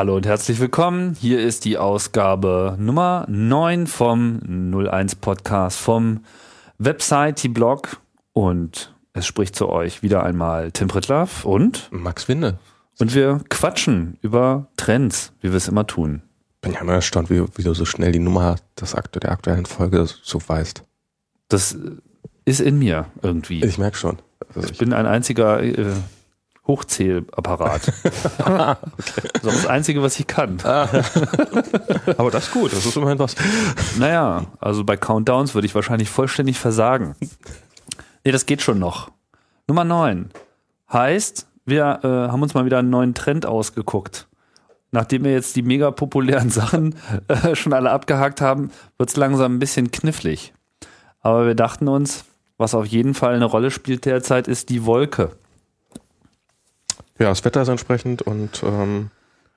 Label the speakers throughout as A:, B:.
A: Hallo und herzlich willkommen. Hier ist die Ausgabe Nummer 9 vom 01 Podcast vom Website-Blog und es spricht zu euch wieder einmal Tim Pritlaff und
B: Max Winde.
A: Und wir quatschen über Trends, wie wir es immer tun.
B: Bin ja immer erstaunt, wie, wie du so schnell die Nummer des der aktuellen Folge so weißt.
A: Das ist in mir irgendwie.
B: Ich merke schon.
A: Also ich, ich, bin ein einziger äh, Hochzählapparat. okay. Das ist das Einzige, was ich kann.
B: Ah. Aber das ist gut, das ist immerhin was.
A: Naja, also bei Countdowns würde ich wahrscheinlich vollständig versagen. Nee, das geht schon noch. Nummer 9 heißt, wir äh, haben uns mal wieder einen neuen Trend ausgeguckt. Nachdem wir jetzt die mega populären Sachen äh, schon alle abgehakt haben, wird es langsam ein bisschen knifflig. Aber wir dachten uns, was auf jeden Fall eine Rolle spielt derzeit, ist die Wolke.
B: Ja, das Wetter ist entsprechend und ähm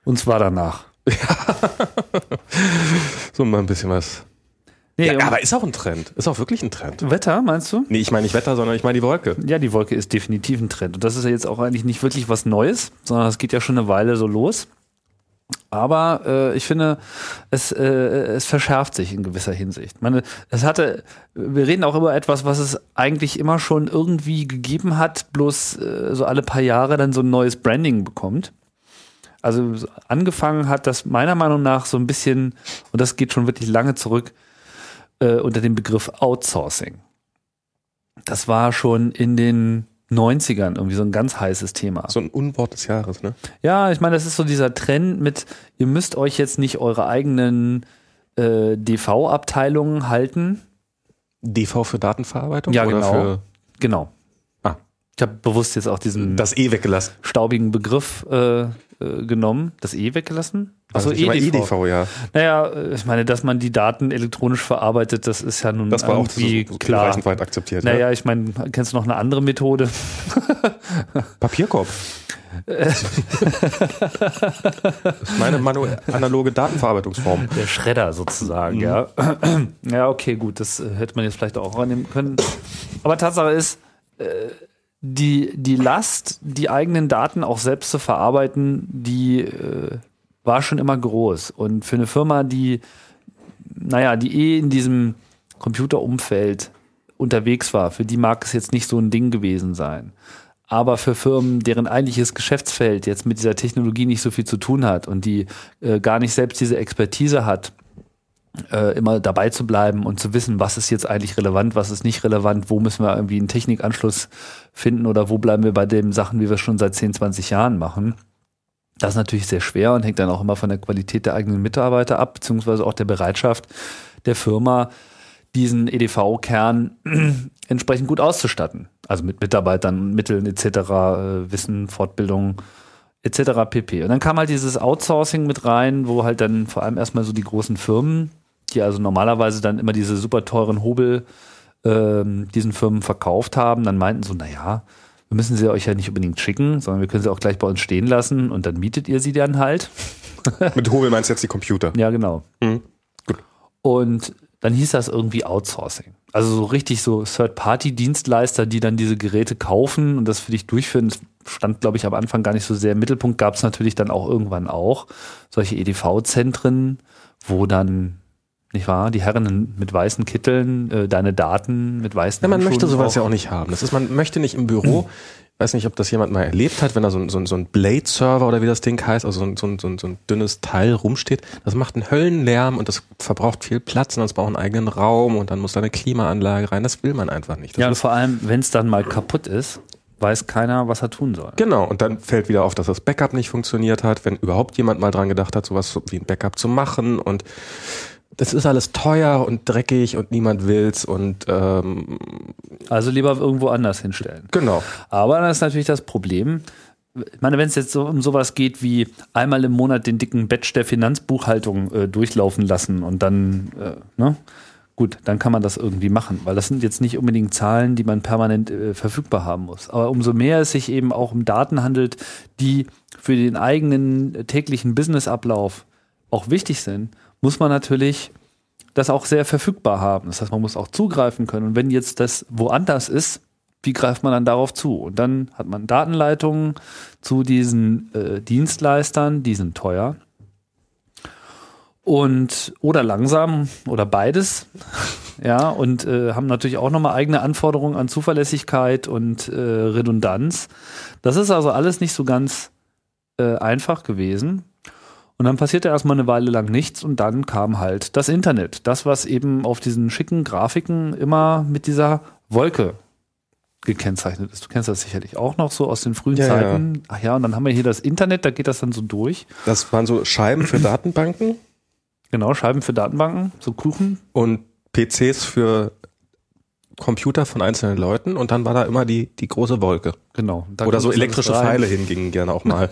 A: uns war danach. Ja.
B: so mal ein bisschen was Nee, ja, aber ist auch ein Trend. Ist auch wirklich ein Trend.
A: Wetter, meinst du?
B: Nee, ich meine nicht Wetter, sondern ich meine die Wolke.
A: Ja, die Wolke ist definitiv ein Trend. Und das ist ja jetzt auch eigentlich nicht wirklich was Neues, sondern es geht ja schon eine Weile so los. Aber äh, ich finde, es, äh, es verschärft sich in gewisser Hinsicht. Ich meine, es hatte, wir reden auch über etwas, was es eigentlich immer schon irgendwie gegeben hat, bloß äh, so alle paar Jahre dann so ein neues Branding bekommt. Also angefangen hat das meiner Meinung nach so ein bisschen, und das geht schon wirklich lange zurück, äh, unter dem Begriff Outsourcing. Das war schon in den 90ern irgendwie so ein ganz heißes Thema.
B: So ein Unwort des Jahres, ne?
A: Ja, ich meine, das ist so dieser Trend mit, ihr müsst euch jetzt nicht eure eigenen äh, DV-Abteilungen halten.
B: DV für Datenverarbeitung?
A: Ja, genau. genau. Ich habe bewusst jetzt auch diesen
B: das E weggelassen.
A: staubigen Begriff äh, äh, genommen, das E weggelassen?
B: Also EDV. EDV, ja.
A: Naja, äh, ich meine, dass man die Daten elektronisch verarbeitet, das ist ja nun
B: das war irgendwie auch so, klar. weit akzeptiert.
A: Naja, ja. ich meine, kennst du noch eine andere Methode?
B: Papierkorb. das ist meine analoge Datenverarbeitungsform.
A: Der Schredder sozusagen, mhm. ja. Ja, okay, gut, das äh, hätte man jetzt vielleicht auch annehmen können. Aber Tatsache ist, äh, die, die Last, die eigenen Daten auch selbst zu verarbeiten, die äh, war schon immer groß. Und für eine Firma, die, naja, die eh in diesem Computerumfeld unterwegs war, für die mag es jetzt nicht so ein Ding gewesen sein. Aber für Firmen, deren eigentliches Geschäftsfeld jetzt mit dieser Technologie nicht so viel zu tun hat und die äh, gar nicht selbst diese Expertise hat, äh, immer dabei zu bleiben und zu wissen, was ist jetzt eigentlich relevant, was ist nicht relevant, wo müssen wir irgendwie einen Technikanschluss finden oder wo bleiben wir bei den Sachen, wie wir schon seit 10, 20 Jahren machen. Das ist natürlich sehr schwer und hängt dann auch immer von der Qualität der eigenen Mitarbeiter ab, beziehungsweise auch der Bereitschaft der Firma, diesen EDV-Kern entsprechend gut auszustatten. Also mit Mitarbeitern, Mitteln etc., äh, Wissen, Fortbildung etc. pp. Und dann kam halt dieses Outsourcing mit rein, wo halt dann vor allem erstmal so die großen Firmen die also normalerweise dann immer diese super teuren Hobel ähm, diesen Firmen verkauft haben, dann meinten so, naja, wir müssen sie euch ja nicht unbedingt schicken, sondern wir können sie auch gleich bei uns stehen lassen und dann mietet ihr sie dann halt.
B: Mit Hobel meinst du jetzt die Computer?
A: Ja, genau. Mhm. Gut. Und dann hieß das irgendwie Outsourcing. Also so richtig so Third-Party-Dienstleister, die dann diese Geräte kaufen und das für dich durchführen. Das stand, glaube ich, am Anfang gar nicht so sehr. Im Mittelpunkt gab es natürlich dann auch irgendwann auch solche EDV-Zentren, wo dann nicht wahr? Die Herren mit weißen Kitteln, äh, deine Daten mit weißen
B: ja, Man möchte sowas auch. ja auch nicht haben. Das ist, man möchte nicht im Büro, ich weiß nicht, ob das jemand mal erlebt hat, wenn da so, so, so ein Blade-Server oder wie das Ding heißt, also so, so, so, so ein dünnes Teil rumsteht. Das macht einen Höllenlärm und das verbraucht viel Platz und das braucht einen eigenen Raum und dann muss da eine Klimaanlage rein. Das will man einfach nicht. Das
A: ja, und vor allem, wenn es dann mal kaputt ist, weiß keiner, was er tun soll.
B: Genau, und dann fällt wieder auf, dass das Backup nicht funktioniert hat, wenn überhaupt jemand mal dran gedacht hat, sowas wie ein Backup zu machen und das ist alles teuer und dreckig und niemand will's und ähm,
A: also lieber irgendwo anders hinstellen.
B: Genau.
A: Aber dann ist natürlich das Problem. Ich meine, wenn es jetzt so um sowas geht wie einmal im Monat den dicken Batch der Finanzbuchhaltung äh, durchlaufen lassen und dann, äh, ne? Gut, dann kann man das irgendwie machen, weil das sind jetzt nicht unbedingt Zahlen, die man permanent äh, verfügbar haben muss. Aber umso mehr es sich eben auch um Daten handelt, die für den eigenen täglichen Businessablauf auch wichtig sind, muss man natürlich das auch sehr verfügbar haben. Das heißt, man muss auch zugreifen können. Und wenn jetzt das woanders ist, wie greift man dann darauf zu? Und dann hat man Datenleitungen zu diesen äh, Dienstleistern, die sind teuer. und oder langsam oder beides. Ja, und äh, haben natürlich auch nochmal eigene Anforderungen an Zuverlässigkeit und äh, Redundanz. Das ist also alles nicht so ganz äh, einfach gewesen. Und dann passierte erstmal eine Weile lang nichts und dann kam halt das Internet. Das, was eben auf diesen schicken Grafiken immer mit dieser Wolke gekennzeichnet ist. Du kennst das sicherlich auch noch so aus den frühen
B: Ja,
A: Zeiten. Ach ja, und dann haben wir hier das Internet, da geht das dann so durch.
B: Das waren so Scheiben für Datenbanken
A: Genau, Scheiben für Datenbanken, so Kuchen.
B: und PCs für Computer von einzelnen Leuten und dann war da immer die, die große Wolke.
A: Genau.
B: Oder so elektrische. Pfeile hingingen gerne auch mal.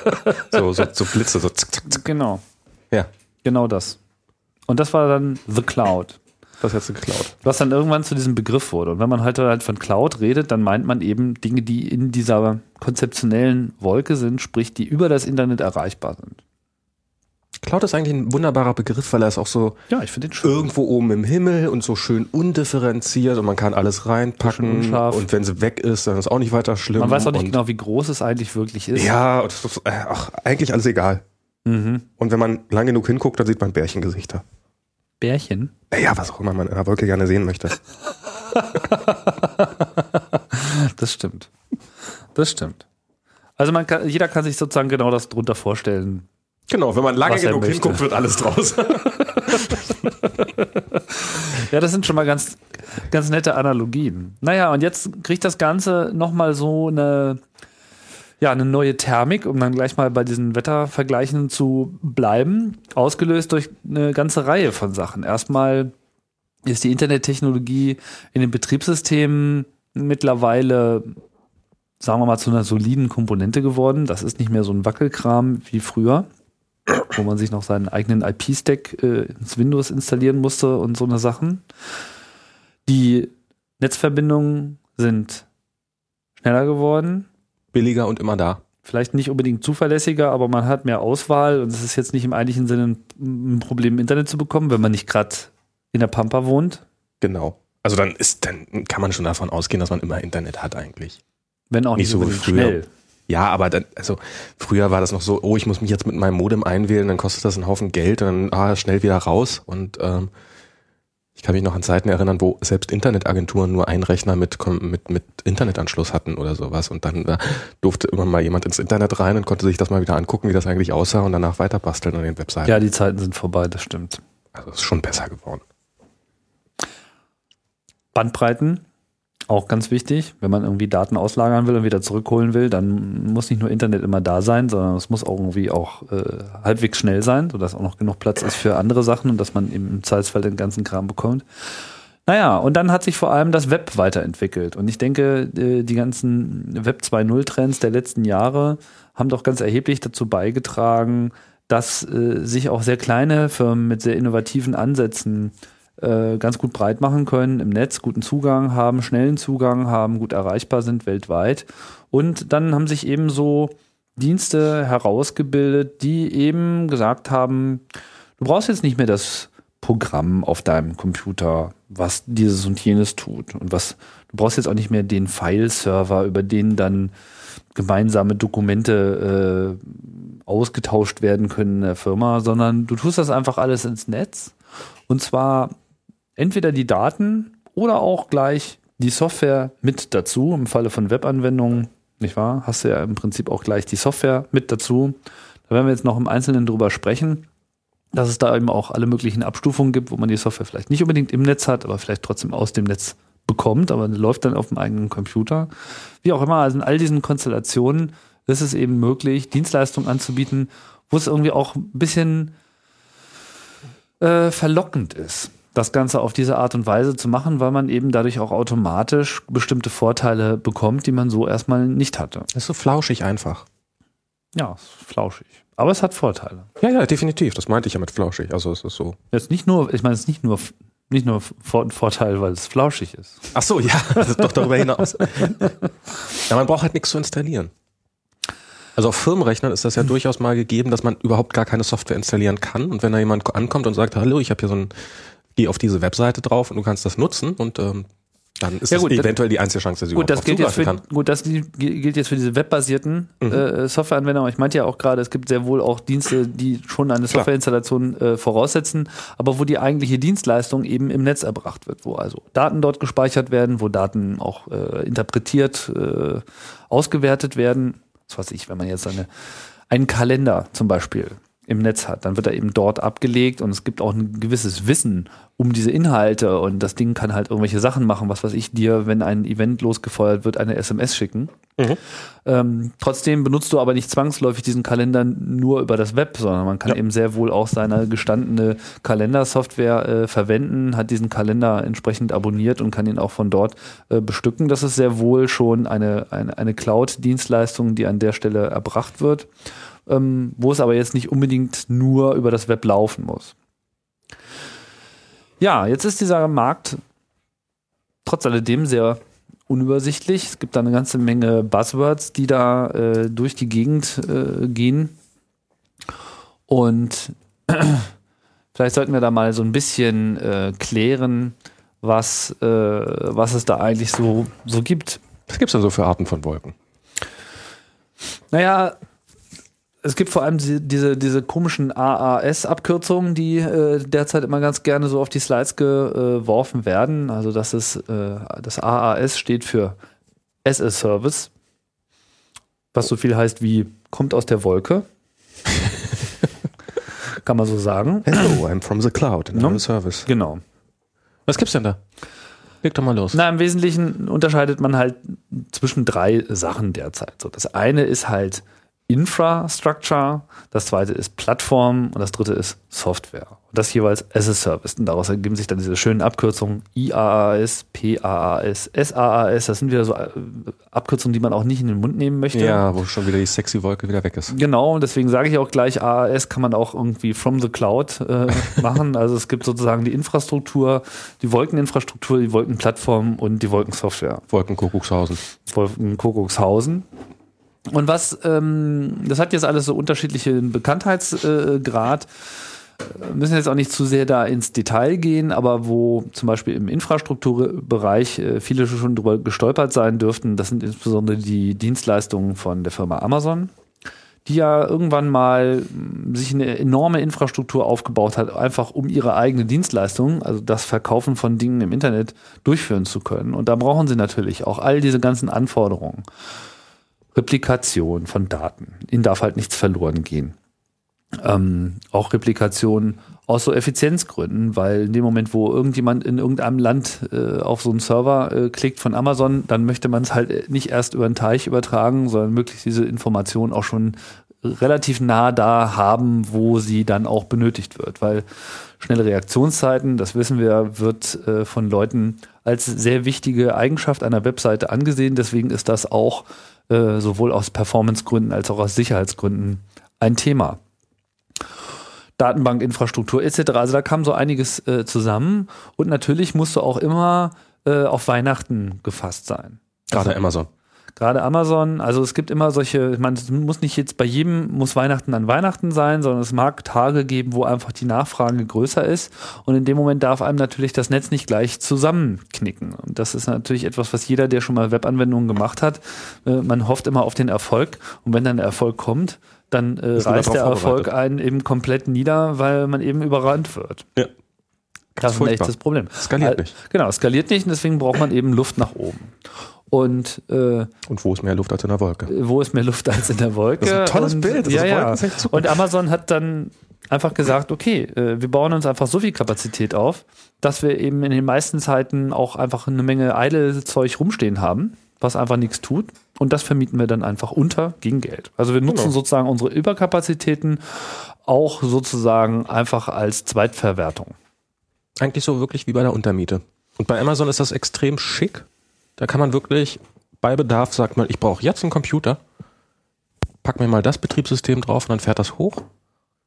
B: so, so, so Blitze, so zack, zack, zack.
A: Genau,
B: Ja,
A: genau das. Und das war dann The Cloud.
B: das hast du geklaut.
A: Was dann irgendwann zu diesem Begriff wurde. Und wenn man halt, halt von Cloud redet, dann meint man eben Dinge, die in dieser konzeptionellen Wolke sind, sprich, die über das Internet erreichbar sind.
B: Cloud ist eigentlich ein wunderbarer Begriff, weil er ist auch so
A: Ja, ich den schön.
B: irgendwo oben im Himmel und so schön undifferenziert und man kann alles reinpacken und wenn sie weg ist, dann ist auch nicht weiter schlimm.
A: Man weiß auch nicht
B: und,
A: genau, wie groß es eigentlich wirklich ist.
B: Ja, ist, äh, ach, eigentlich alles egal.
A: Mhm.
B: Und wenn man lang genug hinguckt, dann sieht man Bärchengesichter.
A: Bärchen.
B: Ja, was auch immer man in der Wolke gerne sehen möchte.
A: Das stimmt. Das stimmt. Also man kann, jeder kann sich sozusagen genau das drunter vorstellen.
B: Genau, wenn man lange
A: Was
B: genug hinguckt, wird alles draus.
A: Ja, das sind schon mal ganz, ganz nette Analogien. Naja, und jetzt kriegt das Ganze nochmal so eine, ja, eine neue Thermik, um dann gleich mal bei diesen Wettervergleichen zu bleiben, ausgelöst durch eine ganze Reihe von Sachen. Erstmal ist die Internettechnologie in den Betriebssystemen mittlerweile, sagen wir mal, zu einer soliden Komponente geworden. Das ist nicht mehr so ein Wackelkram wie früher, wo man sich noch seinen eigenen IP-Stack äh, ins Windows installieren musste und so eine Sachen. Die Netzverbindungen sind schneller geworden.
B: Billiger und immer da.
A: Vielleicht nicht unbedingt zuverlässiger, aber man hat mehr Auswahl und es ist jetzt nicht im eigentlichen Sinne ein Problem, im Internet zu bekommen, wenn man nicht gerade in der Pampa wohnt.
B: Genau. Also dann ist, dann kann man schon davon ausgehen, dass man immer Internet hat eigentlich.
A: Wenn auch nicht,
B: Nicht so wie früher.
A: schnell.
B: Ja, aber dann, also früher war das noch so, oh, ich muss mich jetzt mit meinem Modem einwählen, dann kostet das einen Haufen Geld und dann ah, schnell wieder raus. Und ähm, ich kann mich noch an Zeiten erinnern, wo selbst Internetagenturen nur einen Rechner mit, mit, mit Internetanschluss hatten oder sowas. Und dann äh, durfte immer mal jemand ins Internet rein und konnte sich das mal wieder angucken, wie das eigentlich aussah und danach weiter basteln an den Webseiten.
A: Ja, die Zeiten sind vorbei, das stimmt.
B: Also es ist schon besser geworden.
A: Bandbreiten, auch ganz wichtig. Wenn man irgendwie Daten auslagern will und wieder zurückholen will, dann muss nicht nur Internet immer da sein, sondern es muss auch irgendwie auch äh, halbwegs schnell sein, sodass auch noch genug Platz ist für andere Sachen und dass man eben im Zweifelsfall den ganzen Kram bekommt. Naja, und dann hat sich vor allem das Web weiterentwickelt. Und ich denke, äh, die ganzen Web 2.0 Trends der letzten Jahre haben doch ganz erheblich dazu beigetragen, dass äh, sich auch sehr kleine Firmen mit sehr innovativen Ansätzen äh, ganz gut breit machen können, im Netz guten Zugang haben, schnellen Zugang haben, gut erreichbar sind weltweit. Und dann haben sich eben so Dienste herausgebildet, die eben gesagt haben, du brauchst jetzt nicht mehr das Programm auf deinem Computer, was dieses und jenes tut. Und was, du brauchst jetzt auch nicht mehr den File-Server, über den dann gemeinsame Dokumente äh, ausgetauscht werden können in der Firma, sondern du tust das einfach alles ins Netz. Und zwar entweder die Daten oder auch gleich die Software mit dazu. Im Falle von Webanwendungen, nicht wahr? Hast du ja im Prinzip auch gleich die Software mit dazu. Da werden wir jetzt noch im Einzelnen drüber sprechen, dass es da eben auch alle möglichen Abstufungen gibt, wo man die Software vielleicht nicht unbedingt im Netz hat, aber vielleicht trotzdem aus dem Netz bekommt, aber läuft dann auf dem eigenen Computer. Wie auch immer, also in all diesen Konstellationen ist es eben möglich, Dienstleistungen anzubieten, wo es irgendwie auch ein bisschen äh, verlockend ist, das Ganze auf diese Art und Weise zu machen, weil man eben dadurch auch automatisch bestimmte Vorteile bekommt, die man so erstmal nicht hatte.
B: Das ist so flauschig einfach.
A: Ja, ist flauschig. Aber es hat Vorteile.
B: Ja, ja, definitiv. Das meinte ich ja mit flauschig. Also es ist so.
A: Jetzt nicht nur, ich meine, es ist nicht nur, nicht nur ein Vorteil, weil es flauschig ist.
B: Ach so, ja, das ist doch darüber hinaus. ja, man braucht halt nichts zu installieren. Also auf Firmenrechnern ist das ja durchaus mal gegeben, dass man überhaupt gar keine Software installieren kann. Und wenn da jemand ankommt und sagt, hallo, ich habe hier so ein, geh auf diese Webseite drauf und du kannst das nutzen und ähm, Dann ist
A: Ja,
B: das
A: gut,
B: eventuell die einzige Chance, dass sie
A: Gut, das
B: überhaupt
A: gilt jetzt, für,
B: kann.
A: gut, das gi- gilt jetzt für diese webbasierten äh, Softwareanwender. Ich meinte ja auch gerade, es gibt sehr wohl auch Dienste, die schon eine. Softwareinstallation äh, voraussetzen, aber wo die eigentliche Dienstleistung eben im Netz erbracht wird, wo also Daten dort gespeichert werden, wo Daten auch äh, interpretiert, äh, ausgewertet werden. Was weiß ich, wenn man jetzt eine, einen Kalender zum Beispiel im Netz hat, dann wird er eben dort abgelegt und es gibt auch ein gewisses Wissen um diese Inhalte und das Ding kann halt irgendwelche Sachen machen, was weiß ich dir, wenn ein Event losgefeuert wird, eine SMS schicken. Ähm, trotzdem benutzt du aber nicht zwangsläufig diesen Kalender nur über das Web, sondern man kann eben sehr wohl auch seine gestandene Kalendersoftware äh, verwenden, hat diesen Kalender entsprechend abonniert und kann ihn auch von dort äh, bestücken. Das ist sehr wohl schon eine, eine, eine Cloud-Dienstleistung, die an der Stelle erbracht wird, ähm, wo es aber jetzt nicht unbedingt nur über das Web laufen muss. Ja, jetzt ist dieser Markt trotz alledem sehr unübersichtlich. Es gibt da eine ganze Menge Buzzwords, die da äh, durch die Gegend äh, gehen. Und vielleicht sollten wir da mal so ein bisschen äh, klären, was, äh, was es da eigentlich so, so gibt.
B: Was gibt's denn so für Arten von Wolken?
A: Naja, es gibt vor allem diese, diese, komischen AAS-Abkürzungen, die äh, derzeit immer ganz gerne so auf die Slides geworfen werden. Also das ist äh, das AAS steht für as a Service, was so viel heißt wie kommt aus der Wolke. Kann man so sagen.
B: Hello, I'm from the cloud in
A: No.
B: service.
A: Genau.
B: Was gibt's denn da? Leg doch mal los.
A: Na, im Wesentlichen unterscheidet man halt zwischen drei Sachen derzeit. So, das eine ist halt Infrastructure, das zweite ist Plattform und das dritte ist Software. Und das jeweils as a Service. Und daraus ergeben sich dann diese schönen Abkürzungen IaaS, PaaS, SaaS. Das sind wieder so äh, Abkürzungen, die man auch nicht in den Mund nehmen möchte.
B: Ja, wo schon wieder die sexy Wolke wieder weg ist.
A: Genau, und deswegen sage ich auch gleich, AAS kann man auch irgendwie from the cloud äh, machen. Also es gibt sozusagen die Infrastruktur, die Wolkeninfrastruktur, die Wolkenplattform und die Wolkensoftware.
B: Wolkenkuckuckshausen.
A: Wolkenkuckuckshausen. Und was, ähm, das hat jetzt alles so unterschiedlichen Bekanntheitsgrad. Wir müssen jetzt auch nicht zu sehr da ins Detail gehen, aber wo zum Beispiel im Infrastrukturbereich äh, viele schon drüber gestolpert sein dürften, das sind insbesondere die Dienstleistungen von der Firma Amazon, die ja irgendwann mal mh, sich eine enorme Infrastruktur aufgebaut hat, einfach um ihre eigene Dienstleistung, also das Verkaufen von Dingen im Internet, durchführen zu können. Und da brauchen sie natürlich auch all diese ganzen Anforderungen. Replikation von Daten. Ihnen darf halt nichts verloren gehen. Ähm, auch Replikation aus so Effizienzgründen, weil in dem Moment, wo irgendjemand in irgendeinem Land äh, auf so einen Server äh, klickt von Amazon, dann möchte man es halt nicht erst über einen Teich übertragen, sondern möglichst diese Information auch schon relativ nah da haben, wo sie dann auch benötigt wird, weil schnelle Reaktionszeiten, das wissen wir, wird äh, von Leuten als sehr wichtige Eigenschaft einer Webseite angesehen. Deswegen ist das auch äh, sowohl aus Performancegründen als auch aus Sicherheitsgründen ein Thema. Datenbankinfrastruktur etc. Also da kam so einiges äh, zusammen und natürlich musst du auch immer äh, auf Weihnachten gefasst sein.
B: Gerade Amazon.
A: Gerade Amazon, also es gibt immer solche, man muss nicht jetzt bei jedem muss Weihnachten an Weihnachten sein, sondern es mag Tage geben, wo einfach die Nachfrage größer ist und in dem Moment darf einem natürlich das Netz nicht gleich zusammenknicken. Und das ist natürlich etwas, was jeder, der schon mal Webanwendungen gemacht hat, äh, man hofft immer auf den Erfolg und wenn dann der Erfolg kommt, dann äh, reißt der Erfolg einen eben komplett nieder, weil man eben überrannt wird.
B: Ja.
A: Das ist ein echtes Problem.
B: Skaliert
A: Äh,
B: nicht.
A: Genau, skaliert nicht und deswegen braucht man eben Luft nach oben. Und äh,
B: Und wo ist mehr Luft als in der Wolke?
A: wo ist mehr Luft als in der Wolke?
B: Das ist ein tolles
A: und,
B: Bild. Das
A: ja, ja. Und Amazon hat dann einfach gesagt, okay, äh, wir bauen uns einfach so viel Kapazität auf, dass wir eben in den meisten Zeiten auch einfach eine Menge Idle-Zeug rumstehen haben, was einfach nichts tut. Und das vermieten wir dann einfach unter gegen Geld. Also wir nutzen
B: Genau.
A: sozusagen unsere Überkapazitäten auch sozusagen einfach als Zweitverwertung.
B: Eigentlich so wirklich wie bei der Untermiete. Und bei Amazon ist das extrem schick. Da kann man wirklich bei Bedarf sagt man, ich brauche jetzt einen Computer, pack mir mal das Betriebssystem drauf und dann fährt das hoch.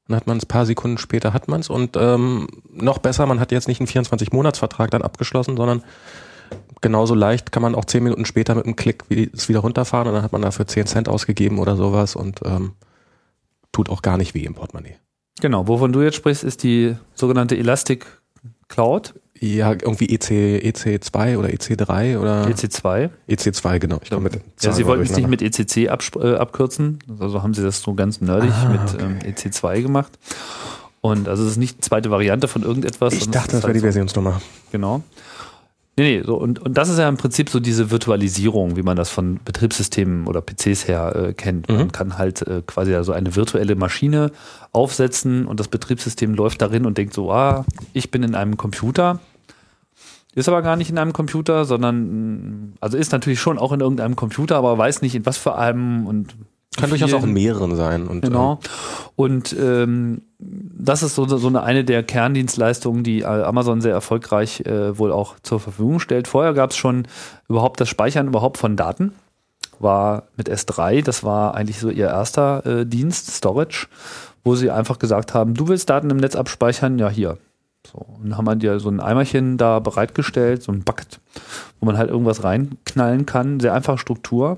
B: Dann hat man es ein paar Sekunden später hat man es und ähm, noch besser, man hat jetzt nicht einen 24-Monats-Vertrag dann abgeschlossen, sondern genauso leicht kann man auch 10 Minuten später mit einem Klick es wieder runterfahren und dann hat man dafür 10 Cent ausgegeben oder sowas und ähm, tut auch gar nicht weh im Portemonnaie.
A: Genau, wovon du jetzt sprichst, ist die sogenannte Elastic Cloud.
B: Ja, irgendwie EC, EC2 oder EC3 oder
A: EC2.
B: EC2, genau. Ich komm mit
A: Ja, sie wollten es nicht mit ECC äh, abkürzen, also haben sie das so ganz nerdig
B: Ah,
A: mit ähm, EC2 gemacht. Und also es ist nicht die zweite Variante von irgendetwas.
B: Ich dachte, das wäre die
A: ist halt
B: Versionsnummer.
A: so, Genau. Nee, nee, so, und, und das ist ja im Prinzip so diese Virtualisierung, wie man das von Betriebssystemen oder PCs her äh, kennt. Man
B: Mhm.
A: kann halt äh, quasi ja so eine virtuelle Maschine aufsetzen und das Betriebssystem läuft darin und denkt so, ah, ich bin in einem Computer. Ist aber gar nicht in einem Computer, sondern, mh, also ist natürlich schon auch in irgendeinem Computer, aber weiß nicht in was für einem und
B: Kann durchaus auch in mehreren sein. Und,
A: Genau. Und ähm, das ist so, so eine, eine der Kerndienstleistungen, die Amazon sehr erfolgreich äh, wohl auch zur Verfügung stellt. Vorher gab es schon überhaupt das Speichern überhaupt von Daten. War mit S3, das war eigentlich so ihr erster äh, Dienst, Storage, wo sie einfach gesagt haben, du willst Daten im Netz abspeichern, ja hier. So, und haben halt ja so ein Eimerchen da bereitgestellt, so ein Bucket, wo man halt irgendwas reinknallen kann. Sehr einfache Struktur.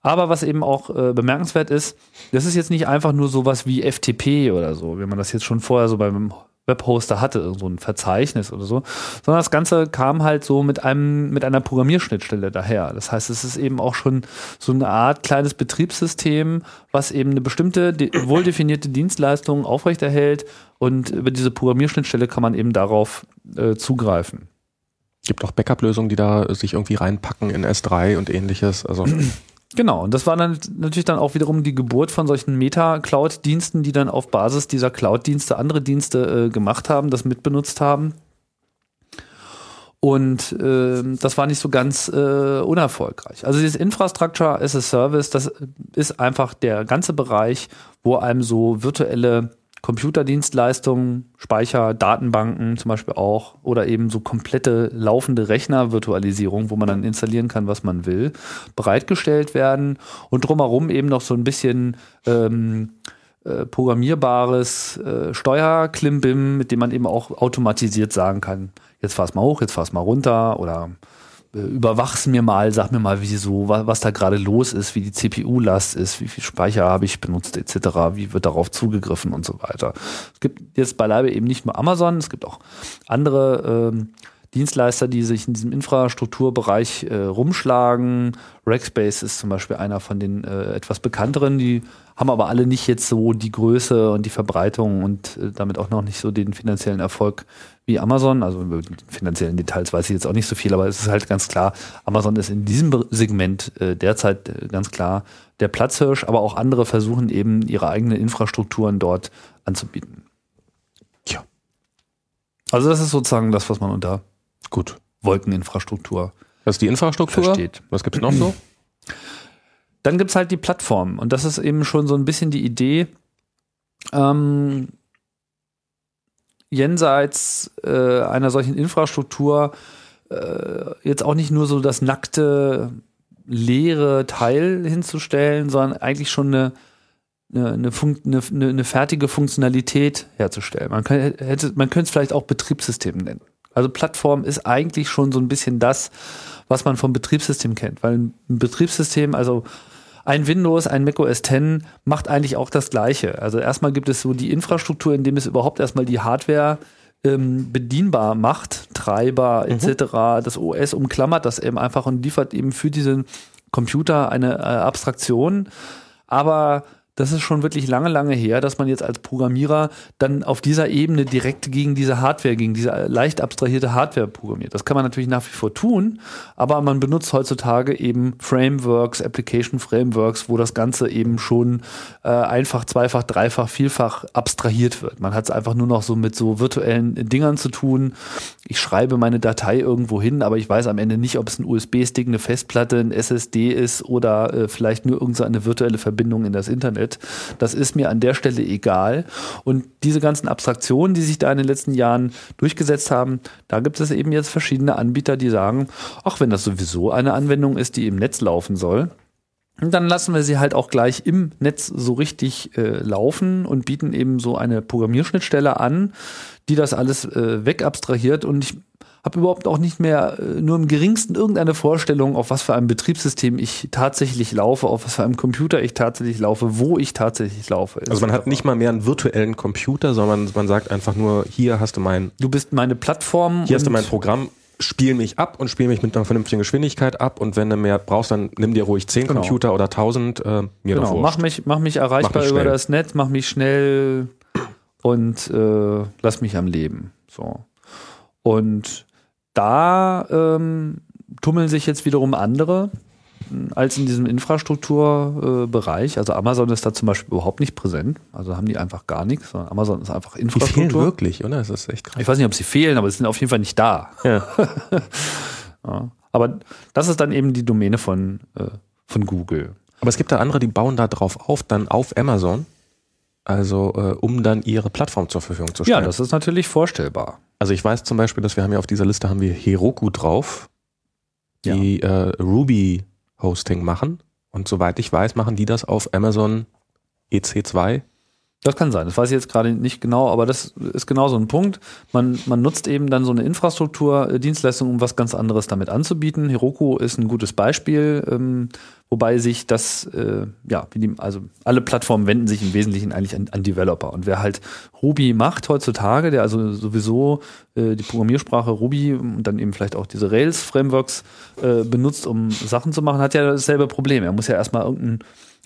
A: Aber was eben auch äh, bemerkenswert ist, das ist jetzt nicht einfach nur sowas wie FTP oder so, wie man das jetzt schon vorher so beim Webhoster hatte, so ein Verzeichnis oder so, sondern das Ganze kam halt so mit einem, mit einer Programmierschnittstelle daher. Das heißt, es ist eben auch schon so eine Art kleines Betriebssystem, was eben eine bestimmte, wohl definierte Dienstleistung aufrechterhält und über diese Programmierschnittstelle kann man eben darauf äh, zugreifen.
B: gibt auch Backup-Lösungen, die da sich irgendwie reinpacken in S3 und ähnliches. Also
A: Genau, und das war dann natürlich dann auch wiederum die Geburt von solchen Meta-Cloud-Diensten, die dann auf Basis dieser Cloud-Dienste andere Dienste äh, gemacht haben, das mitbenutzt haben. Und ähm, das war nicht so ganz äh, unerfolgreich. Also dieses Infrastructure as a Service, das ist einfach der ganze Bereich, wo einem so virtuelle Computerdienstleistungen, Speicher, Datenbanken zum Beispiel auch oder eben so komplette laufende Rechner-Virtualisierung, wo man dann installieren kann, was man will, bereitgestellt werden und drumherum eben noch so ein bisschen ähm, äh, programmierbares äh, Steuerklimbim, mit dem man eben auch automatisiert sagen kann, jetzt fahr's mal hoch, jetzt fahr's mal runter oder überwach's mir mal, sag mir mal, wieso, was, was da gerade los ist, wie die CPU-Last ist, wie viel Speicher habe ich benutzt, etc., wie wird darauf zugegriffen und so weiter. Es gibt jetzt beileibe eben nicht nur Amazon, es gibt auch andere ähm, Dienstleister, die sich in diesem Infrastrukturbereich äh, rumschlagen. Rackspace ist zum Beispiel einer von den äh, etwas bekannteren, die haben aber alle nicht jetzt so die Größe und die Verbreitung und äh, damit auch noch nicht so den finanziellen Erfolg wie Amazon. Also über die finanziellen Details weiß ich jetzt auch nicht so viel, aber es ist halt ganz klar, Amazon ist in diesem Segment äh, derzeit äh, ganz klar der Platzhirsch, aber auch andere versuchen eben ihre eigenen Infrastrukturen dort anzubieten.
B: Tja.
A: Also das ist sozusagen das, was man unter
B: gut.
A: Wolkeninfrastruktur
B: Das ist die Infrastruktur.
A: versteht.
B: Was gibt's noch so?
A: Dann gibt's halt die Plattform und das ist eben schon so ein bisschen die Idee, ähm, jenseits äh, einer solchen Infrastruktur äh, jetzt auch nicht nur so das nackte, leere Teil hinzustellen, sondern eigentlich schon eine, eine, eine, eine eine fertige Funktionalität herzustellen. Man, kann, hätte, man könnte es vielleicht auch Betriebssystem nennen. Also Plattform ist eigentlich schon so ein bisschen das, was man vom Betriebssystem kennt, weil ein Betriebssystem, also ein Windows, ein Mac OS X macht eigentlich auch das Gleiche. Also erstmal gibt es so die Infrastruktur, in dem es überhaupt erstmal die Hardware ähm, bedienbar macht, Treiber etc., das OS umklammert das eben einfach und liefert eben für diesen Computer eine äh, Abstraktion. Aber das ist schon wirklich lange, lange her, dass man jetzt als Programmierer dann auf dieser Ebene direkt gegen diese Hardware, gegen diese leicht abstrahierte Hardware programmiert. Das kann man natürlich nach wie vor tun, aber man benutzt heutzutage eben Frameworks, Application Frameworks, wo das Ganze eben schon äh, einfach, zweifach, dreifach, vielfach abstrahiert wird. Man hat es einfach nur noch so mit so virtuellen Dingern zu tun. Ich schreibe meine Datei irgendwo hin, aber ich weiß am Ende nicht, ob es ein USB-Stick, eine Festplatte, ein SSD ist oder äh, vielleicht nur irgendeine virtuelle Verbindung in das Internet. Das ist mir an der Stelle egal. Und diese ganzen Abstraktionen, die sich da in den letzten Jahren durchgesetzt haben, da gibt es eben jetzt verschiedene Anbieter, die sagen, ach, wenn das sowieso eine Anwendung ist, die im Netz laufen soll, dann lassen wir sie halt auch gleich im Netz so richtig äh, laufen und bieten eben so eine Programmierschnittstelle an, die das alles äh, wegabstrahiert. Und ich habe überhaupt auch nicht mehr äh, nur im geringsten irgendeine Vorstellung, auf was für einem Betriebssystem ich tatsächlich laufe, auf was für einem Computer ich tatsächlich laufe, wo ich tatsächlich laufe.
B: Also man hat nicht mal mehr einen virtuellen Computer, sondern man sagt einfach nur, hier hast du mein...
A: Du bist meine Plattform.
B: Hier hast du mein Programm spiel mich ab und spiel mich mit einer vernünftigen Geschwindigkeit ab und wenn du mehr brauchst, dann nimm dir ruhig zehn genau. Computer oder tausend. Äh,
A: mir genau, mach mich, mach mich erreichbar mach mich über das Netz, mach mich schnell und äh, lass mich am Leben. So. Und da ähm, tummeln sich jetzt wiederum andere als in diesem Infrastrukturbereich. also Amazon ist da zum Beispiel überhaupt nicht präsent. Also haben die einfach gar nichts, sondern Amazon ist einfach Infrastruktur. Die
B: fehlen wirklich, oder? Das ist echt
A: krass. Ich weiß nicht, ob sie fehlen, aber sie sind auf jeden Fall nicht da. Ja. ja. Aber das ist dann eben die Domäne von, äh, von Google.
B: Aber es gibt da andere, die bauen da drauf auf, dann auf Amazon. Also, äh, um dann ihre Plattform zur Verfügung zu stellen.
A: Ja, das ist natürlich vorstellbar.
B: Also ich weiß zum Beispiel, dass wir haben ja auf dieser Liste haben wir Heroku drauf, die ja. äh, Ruby Hosting machen. Und soweit ich weiß, machen die das auf Amazon EC2
A: das kann sein, das weiß ich jetzt gerade nicht genau, aber das ist genau so ein Punkt. Man, man nutzt eben dann so eine Infrastruktur, äh, Dienstleistung, um was ganz anderes damit anzubieten. Heroku ist ein gutes Beispiel, ähm, wobei sich das, äh, ja, also alle Plattformen wenden sich im Wesentlichen eigentlich an, an, Developer. Und wer halt Ruby macht heutzutage, der also sowieso äh, die Programmiersprache Ruby und dann eben vielleicht auch diese Rails-Frameworks äh, benutzt, um Sachen zu machen, hat ja dasselbe Problem. Er muss ja erstmal irgendein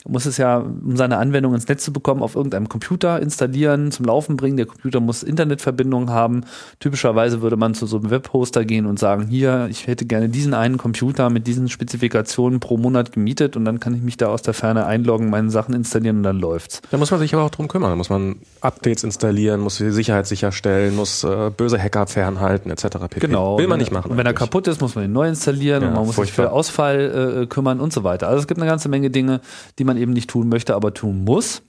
A: muss es ja, um seine Anwendung ins Netz zu bekommen, auf irgendeinem Computer installieren, zum Laufen bringen. Der Computer muss Internetverbindung haben. Typischerweise würde man zu so einem Webhoster gehen und sagen, hier, ich hätte gerne diesen einen Computer mit diesen Spezifikationen pro Monat gemietet und dann kann ich mich da aus der Ferne einloggen, meine Sachen installieren und dann läuft's.
B: Da muss man sich aber auch drum kümmern. Da muss man Updates installieren, muss die Sicherheit sicherstellen, muss äh, böse Hacker fernhalten, etc.
A: pp. Genau.
B: Will man nicht machen.
A: Und wenn er kaputt ist, muss man ihn neu installieren ja, und man muss furchtbar. sich für Ausfall äh, kümmern und so weiter. Also es gibt eine ganze Menge Dinge, die man man eben nicht tun möchte, aber tun muss.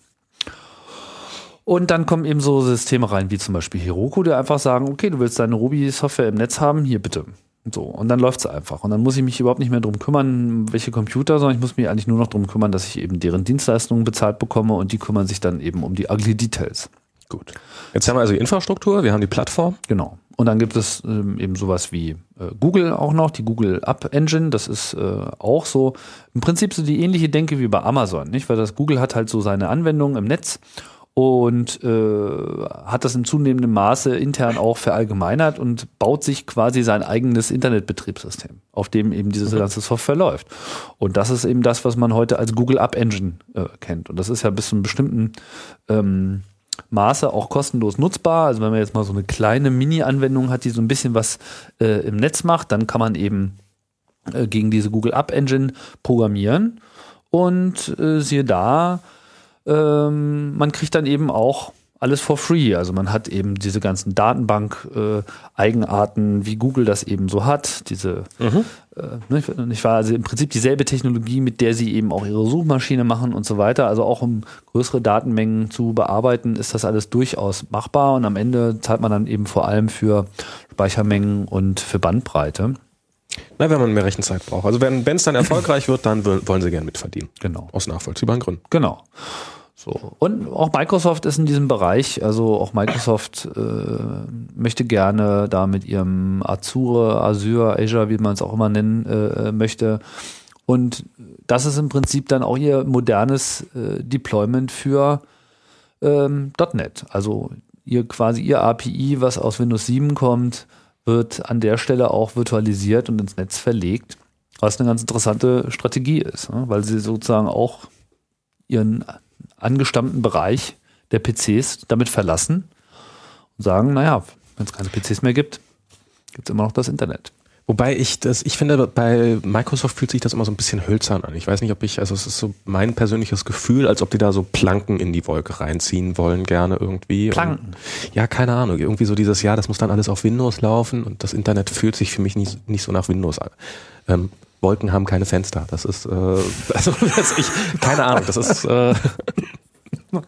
A: Und dann kommen eben so Systeme rein, wie zum Beispiel Heroku, die einfach sagen, okay, du willst deine Ruby-Software im Netz haben, hier bitte. So, und dann läuft es einfach. Und dann muss ich mich überhaupt nicht mehr drum kümmern, welche Computer, sondern ich muss mich eigentlich nur noch drum kümmern, dass ich eben deren Dienstleistungen bezahlt bekomme und die kümmern sich dann eben um die ugly Details.
B: Gut. Jetzt haben wir also die Infrastruktur, wir haben die Plattform.
A: Genau. Und dann gibt es ähm, eben sowas wie äh, Google auch noch, die Google App Engine. Das ist äh, auch so im Prinzip so die ähnliche Denke wie bei Amazon, nicht? Weil das Google hat halt so seine Anwendungen im Netz und äh, hat das in zunehmendem Maße intern auch verallgemeinert und baut sich quasi sein eigenes Internetbetriebssystem, auf dem eben diese mhm. ganze Software läuft. Und das ist eben das, was man heute als Google App Engine äh, kennt. Und das ist ja bis zu einem bestimmten ähm, Maße auch kostenlos nutzbar. Also wenn man jetzt mal so eine kleine Mini-Anwendung hat, die so ein bisschen was äh, im Netz macht, dann kann man eben äh, gegen diese Google App Engine programmieren. Und äh, siehe da, ähm, man kriegt dann eben auch alles for free. Also man hat eben diese ganzen Datenbank-Eigenarten, äh, wie Google das eben so hat. Diese, mhm. äh, nicht ne, wahr? Also im Prinzip dieselbe Technologie, mit der sie eben auch ihre Suchmaschine machen und so weiter. Also auch um größere Datenmengen zu bearbeiten, ist das alles durchaus machbar. Und am Ende zahlt man dann eben vor allem für Speichermengen und für Bandbreite.
B: Na, wenn man mehr Rechenzeit braucht. Also wenn es dann erfolgreich wird, dann wollen sie gerne mitverdienen.
A: Genau.
B: Aus nachvollziehbaren Gründen.
A: Genau. So. Und auch Microsoft ist in diesem Bereich, also auch Microsoft äh, möchte gerne da mit ihrem Azure, Azure, Azure, wie man es auch immer nennen äh, möchte. Und das ist im Prinzip dann auch ihr modernes äh, Deployment für ähm, .NET. Also ihr quasi ihr API, was aus Windows 7 kommt, wird an der Stelle auch virtualisiert und ins Netz verlegt, was eine ganz interessante Strategie ist, ne? weil sie sozusagen auch ihren angestammten Bereich der PCs damit verlassen und sagen, naja, wenn es keine PCs mehr gibt, gibt es immer noch das Internet.
B: Wobei ich das, ich finde, bei Microsoft fühlt sich das immer so ein bisschen hölzern an. Ich weiß nicht, ob ich, also es ist so mein persönliches Gefühl, als ob die da so Planken in die Wolke reinziehen wollen, gerne irgendwie.
A: Planken? Und,
B: ja, keine Ahnung. Irgendwie so dieses, ja, das muss dann alles auf Windows laufen und das Internet fühlt sich für mich nicht, nicht so nach Windows an. Ähm, Wolken haben keine Fenster. Das ist, äh, also das ich, keine Ahnung, das ist. Äh,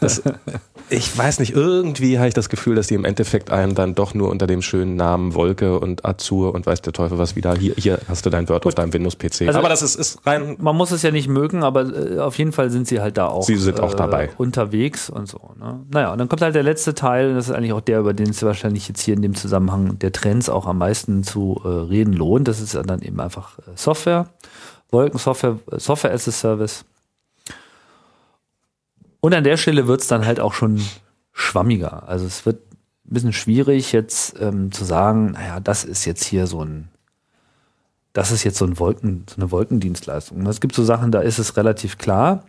B: das, ich weiß nicht, irgendwie habe ich das Gefühl, dass die im Endeffekt einen dann doch nur unter dem schönen Namen Wolke und Azur und weiß der Teufel was wieder. Hier, hier hast du dein Word auf deinem Windows-PC.
A: Also-
B: aber das ist, ist rein.
A: Man muss es ja nicht mögen, aber äh, auf jeden Fall sind sie halt da auch,
B: Sie sind auch dabei.
A: unterwegs und so. Ne? Naja, und dann kommt halt der letzte Teil, das ist eigentlich auch der, über den es wahrscheinlich jetzt hier in dem Zusammenhang der Trends auch am meisten zu äh, reden lohnt. Das ist dann eben einfach äh, Software, Wolkensoftware, Software as a Service. Und an der Stelle wird es dann halt auch schon schwammiger. Also es wird ein bisschen schwierig jetzt ähm, zu sagen, naja, das ist jetzt hier so ein das ist jetzt so, ein Wolken, so eine Wolkendienstleistung. Es gibt so Sachen, da ist es relativ klar.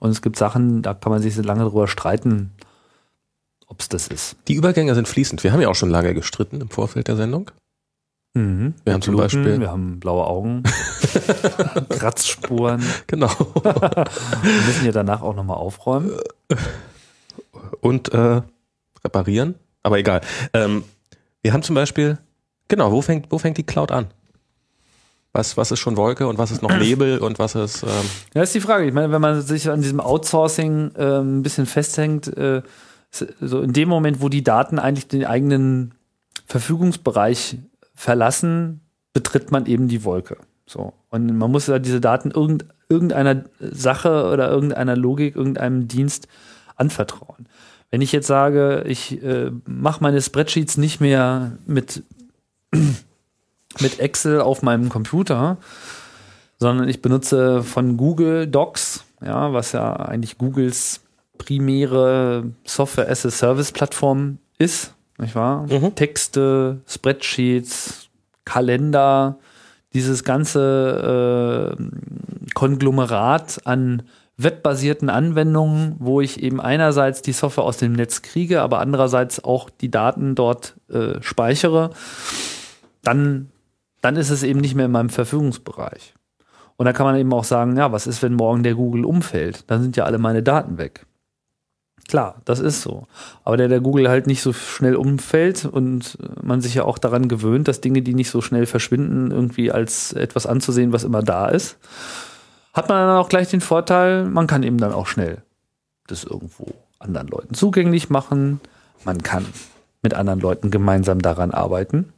A: Und es gibt Sachen, da kann man sich lange drüber streiten, ob es das ist.
B: Die Übergänge sind fließend. Wir haben ja auch schon lange gestritten im Vorfeld der Sendung.
A: Mhm.
B: Wir haben zum
A: Bluten,
B: Beispiel-
A: Wir haben blaue Augen, Kratzspuren.
B: Genau.
A: Wir müssen ja danach auch nochmal aufräumen.
B: und äh, reparieren. Aber egal. Ähm, wir haben zum Beispiel, genau, wo fängt, wo fängt die Cloud an? Was, was ist schon Wolke und was ist noch Nebel und was ist. Ähm,
A: Ja, ist die Frage. Ich meine, wenn man sich an diesem Outsourcing ähm, ein bisschen festhängt, äh, so in dem Moment, wo die Daten eigentlich den eigenen Verfügungsbereich verlassen, betritt man eben die Wolke. So. Und man muss ja diese Daten irgend, irgendeiner Sache oder irgendeiner Logik, irgendeinem Dienst anvertrauen. Wenn ich jetzt sage, ich äh, mache meine Spreadsheets nicht mehr mit, mit Excel auf meinem Computer, sondern ich benutze von Google Docs, ja, was ja eigentlich Googles primäre Software as a Service Plattform ist, nicht wahr?
B: Mhm.
A: Texte, Spreadsheets, Kalender, dieses ganze äh, Konglomerat an webbasierten Anwendungen, wo ich eben einerseits die Software aus dem Netz kriege, aber andererseits auch die Daten dort äh, speichere, dann, dann ist es eben nicht mehr in meinem Verfügungsbereich. Und da kann man eben auch sagen, ja, was ist, wenn morgen der Google umfällt? Dann sind ja alle meine Daten weg. Klar, das ist so. Aber der, der Google halt nicht so schnell umfällt und man sich ja auch daran gewöhnt, dass Dinge, die nicht so schnell verschwinden, irgendwie als etwas anzusehen, was immer da ist, hat man dann auch gleich den Vorteil, man kann eben dann auch schnell das irgendwo anderen Leuten zugänglich machen. Man kann mit anderen Leuten gemeinsam daran arbeiten.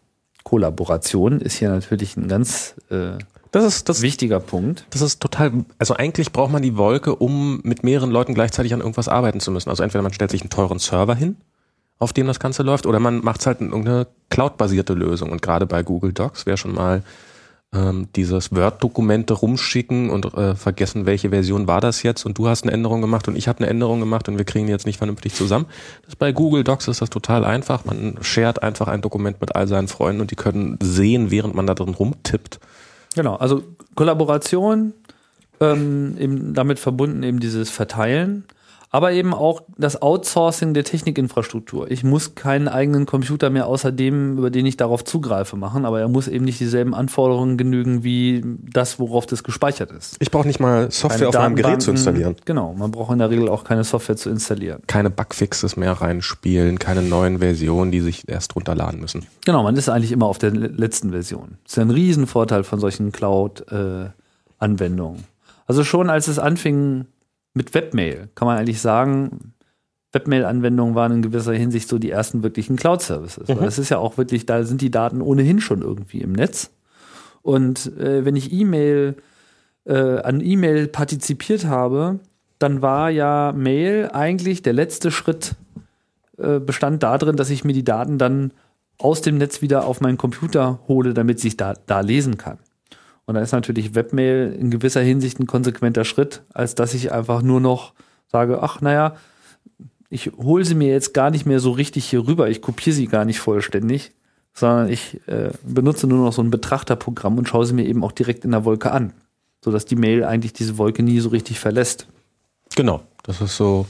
A: Kollaboration ist hier natürlich ein ganz äh,
B: das ist das.
A: wichtiger Punkt.
B: Das ist total, also eigentlich braucht man die Wolke, um mit mehreren Leuten gleichzeitig an irgendwas arbeiten zu müssen. Also entweder man stellt sich einen teuren Server hin, auf dem das Ganze läuft, oder man macht es halt in irgendeine Cloud-basierte Lösung. Und gerade bei Google Docs wäre schon mal ähm, dieses Word-Dokumente rumschicken und äh, vergessen, welche Version war das jetzt und du hast eine Änderung gemacht und ich habe eine Änderung gemacht und wir kriegen die jetzt nicht vernünftig zusammen. Das bei Google Docs ist das total einfach. Man shared einfach ein Dokument mit all seinen Freunden und die können sehen, während man da drin rumtippt.
A: Genau, also Kollaboration, ähm, eben damit verbunden eben dieses Verteilen, aber eben auch das Outsourcing der Technikinfrastruktur. Ich muss keinen eigenen Computer mehr außer dem, über den ich darauf zugreife, machen, aber er muss eben nicht dieselben Anforderungen genügen wie das, worauf das gespeichert ist.
B: Ich brauche nicht mal Software
A: Keine
B: auf meinem Gerät zu installieren.
A: Genau, man braucht in der Regel auch keine Software zu installieren.
B: keine Bugfixes mehr reinspielen, keine neuen Versionen, die sich erst runterladen müssen.
A: Genau, man ist eigentlich immer auf der le- letzten Version. Das ist ja ein Riesenvorteil von solchen Cloud-Anwendungen. also schon als es anfing mit Webmail, kann man eigentlich sagen, Webmail-Anwendungen waren in gewisser Hinsicht so die ersten wirklichen Cloud-Services. Weil es ist ja auch wirklich, da sind die Daten ohnehin schon irgendwie im Netz. Und äh, wenn ich E-Mail äh, an E-Mail partizipiert habe, dann war ja Mail eigentlich der letzte Schritt äh, bestand darin, dass ich mir die Daten dann aus dem Netz wieder auf meinen Computer hole, damit ich da, da lesen kann. Und da ist natürlich Webmail in gewisser Hinsicht ein konsequenter Schritt, als dass ich einfach nur noch sage, ach naja, ich hole sie mir jetzt gar nicht mehr so richtig hier rüber, ich kopiere sie gar nicht vollständig, sondern ich äh, benutze nur noch so ein Betrachterprogramm und schaue sie mir eben auch direkt in der Wolke an, sodass die Mail eigentlich diese Wolke nie so richtig verlässt.
B: Genau, das ist so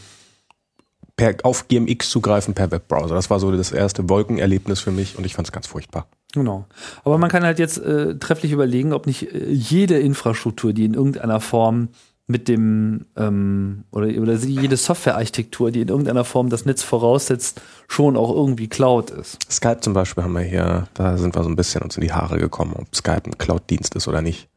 B: per, auf GMX zugreifen per Webbrowser. Das war so das erste Wolkenerlebnis für mich und ich fand es ganz furchtbar.
A: Genau. Aber man kann halt jetzt äh, trefflich überlegen, ob nicht äh, jede Infrastruktur, die in irgendeiner Form mit dem ähm, oder, oder jede Softwarearchitektur, die in irgendeiner Form das Netz voraussetzt, schon auch irgendwie Cloud ist.
B: Skype zum Beispiel haben wir hier, da sind wir so ein bisschen uns in die Haare gekommen, ob Skype ein Cloud-Dienst ist oder nicht.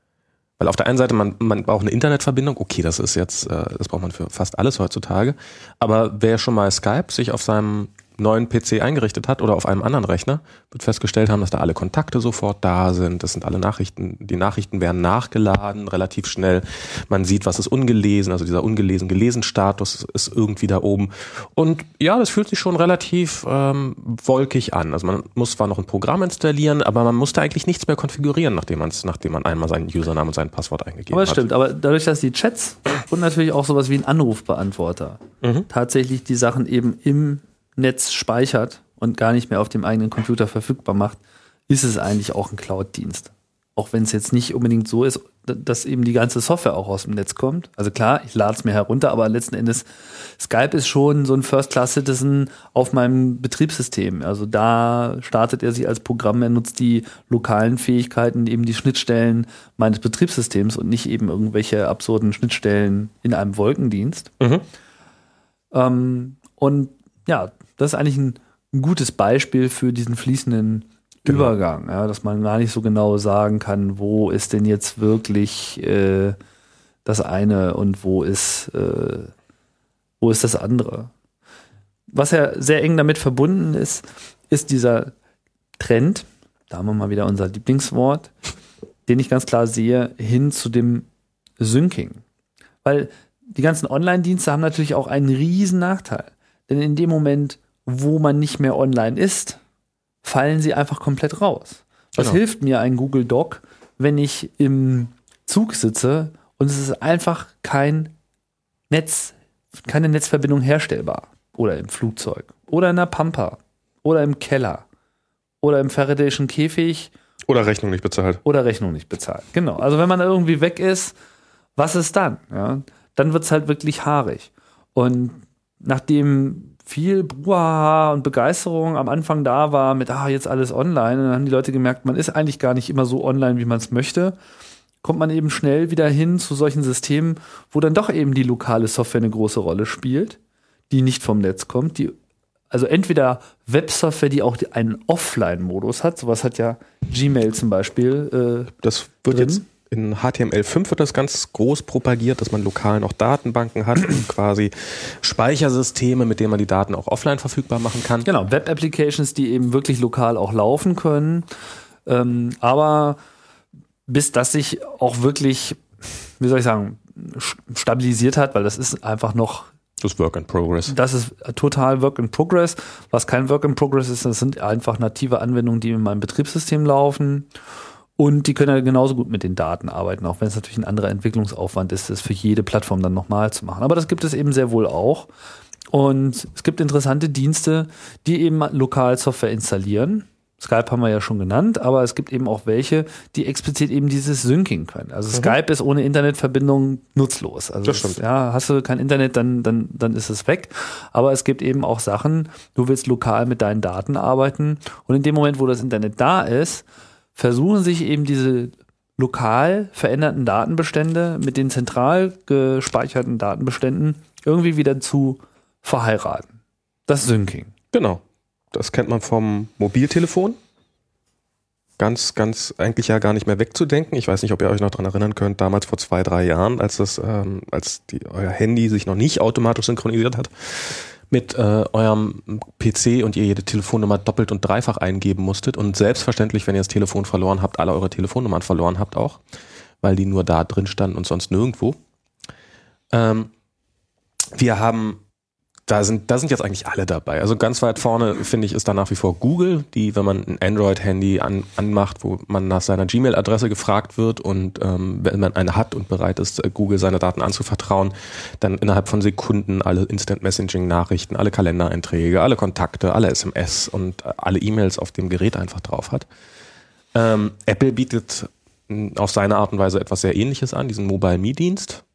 B: Weil auf der einen Seite, man, man braucht eine Internetverbindung, okay, das ist jetzt, äh, das braucht man für fast alles heutzutage. Aber wer schon mal Skype sich auf seinem neuen PC eingerichtet hat oder auf einem anderen Rechner, wird festgestellt haben, dass da alle Kontakte sofort da sind. Das sind alle Nachrichten, die Nachrichten werden nachgeladen relativ schnell. Man sieht, was ist ungelesen, also dieser ungelesen gelesen Status ist irgendwie da oben. Und ja, das fühlt sich schon relativ ähm, wolkig an. Also man muss zwar noch ein Programm installieren, aber man musste eigentlich nichts mehr konfigurieren, nachdem man nachdem man einmal seinen Username und sein Passwort eingegeben
A: Aber
B: hat.
A: stimmt, aber dadurch, dass die Chats und natürlich auch sowas wie ein Anrufbeantworter
B: Mhm.
A: tatsächlich die Sachen eben im Netz speichert und gar nicht mehr auf dem eigenen Computer verfügbar macht, ist es eigentlich auch ein Cloud-Dienst. Auch wenn es jetzt nicht unbedingt so ist, dass eben die ganze Software auch aus dem Netz kommt. Also klar, ich lade es mir herunter, aber letzten Endes, Skype ist schon so ein First-Class-Citizen auf meinem Betriebssystem. Also da startet er sich als Programm, er nutzt die lokalen Fähigkeiten, eben die Schnittstellen meines Betriebssystems und nicht eben irgendwelche absurden Schnittstellen in einem Wolkendienst.
B: Mhm.
A: Ähm, und ja, das ist eigentlich ein, ein gutes Beispiel für diesen fließenden Übergang, ja, dass man gar nicht so genau sagen kann, wo ist denn jetzt wirklich äh, das eine und wo ist, äh, wo ist das andere. Was ja sehr eng damit verbunden ist, ist dieser Trend, da haben wir mal wieder unser Lieblingswort, den ich ganz klar sehe, hin zu dem Syncing. Weil die ganzen Online-Dienste haben natürlich auch einen riesen Nachteil. Denn in dem Moment, wo man nicht mehr online ist, fallen sie einfach komplett raus. Was
B: Genau.
A: hilft mir ein Google Doc, wenn ich im Zug sitze und es ist einfach kein Netz, keine Netzverbindung herstellbar? Oder im Flugzeug. Oder in der Pampa. Oder im Keller. Oder im Faradayschen Käfig
B: Oder Rechnung nicht bezahlt.
A: oder Rechnung nicht bezahlt. Genau. Also wenn man irgendwie weg ist, was ist dann? Ja? Dann wird es halt wirklich haarig. Und nachdem viel Bruhaha und Begeisterung am Anfang da war mit, ah, jetzt alles online, dann haben die Leute gemerkt, man ist eigentlich gar nicht immer so online, wie man es möchte, kommt man eben schnell wieder hin zu solchen Systemen, wo dann doch eben die lokale Software eine große Rolle spielt, die nicht vom Netz kommt, die also entweder Websoftware, die auch einen Offline-Modus hat, sowas hat ja Gmail zum Beispiel, äh,
B: Das wird
A: Drin?
B: jetzt in HTML5 wird das ganz groß propagiert, dass man lokal noch Datenbanken hat und quasi Speichersysteme, mit denen man die Daten auch offline verfügbar machen kann.
A: Genau, Web-Applications, die eben wirklich lokal auch laufen können. Ähm, aber bis das sich auch wirklich, wie soll ich sagen, st- stabilisiert hat, weil das ist einfach noch,
B: Das Work in Progress.
A: das ist total Work in Progress. Was kein Work in Progress ist, das sind einfach native Anwendungen, die in meinem Betriebssystem laufen. Und die können ja genauso gut mit den Daten arbeiten, auch wenn es natürlich ein anderer Entwicklungsaufwand ist, das für jede Plattform dann nochmal zu machen. Aber das gibt es eben sehr wohl auch. Und es gibt interessante Dienste, die eben lokal Software installieren. Skype haben wir ja schon genannt, aber es gibt eben auch welche, die explizit eben dieses Syncing können. Also Skype ist ohne Internetverbindung nutzlos. Also
B: Das stimmt.
A: es- ja, hast du kein Internet, dann, dann, dann ist es weg. Aber es gibt eben auch Sachen, du willst lokal mit deinen Daten arbeiten und in dem Moment, wo das Internet da ist, versuchen sich eben diese lokal veränderten Datenbestände mit den zentral gespeicherten Datenbeständen irgendwie wieder zu verheiraten. Das Syncing.
B: Genau. Das kennt man vom Mobiltelefon. Ganz, ganz eigentlich ja gar nicht mehr wegzudenken. Ich weiß nicht, ob ihr euch noch dran erinnern könnt, damals vor zwei, drei Jahren, als das, ähm, als die, euer Handy sich noch nicht automatisch synchronisiert hat mit äh, eurem PC und ihr jede Telefonnummer doppelt und dreifach eingeben musstet und selbstverständlich, wenn ihr das Telefon verloren habt, alle eure Telefonnummern verloren habt auch, weil die nur da drin standen und sonst nirgendwo. Ähm, wir haben da sind, da sind jetzt eigentlich alle dabei. Also ganz weit vorne, finde ich, ist da nach wie vor Google, die, wenn man ein Android-Handy an, anmacht, wo man nach seiner Gmail-Adresse gefragt wird und ähm, wenn man eine hat und bereit ist, äh, Google seine Daten anzuvertrauen, dann innerhalb von Sekunden alle Instant-Messaging-Nachrichten, alle Kalendereinträge, alle Kontakte, alle SMS und äh, alle E-Mails auf dem Gerät einfach drauf hat. Ähm, Apple bietet mh, auf seine Art und Weise etwas sehr ähnliches an, diesen Mobile Me-Dienst,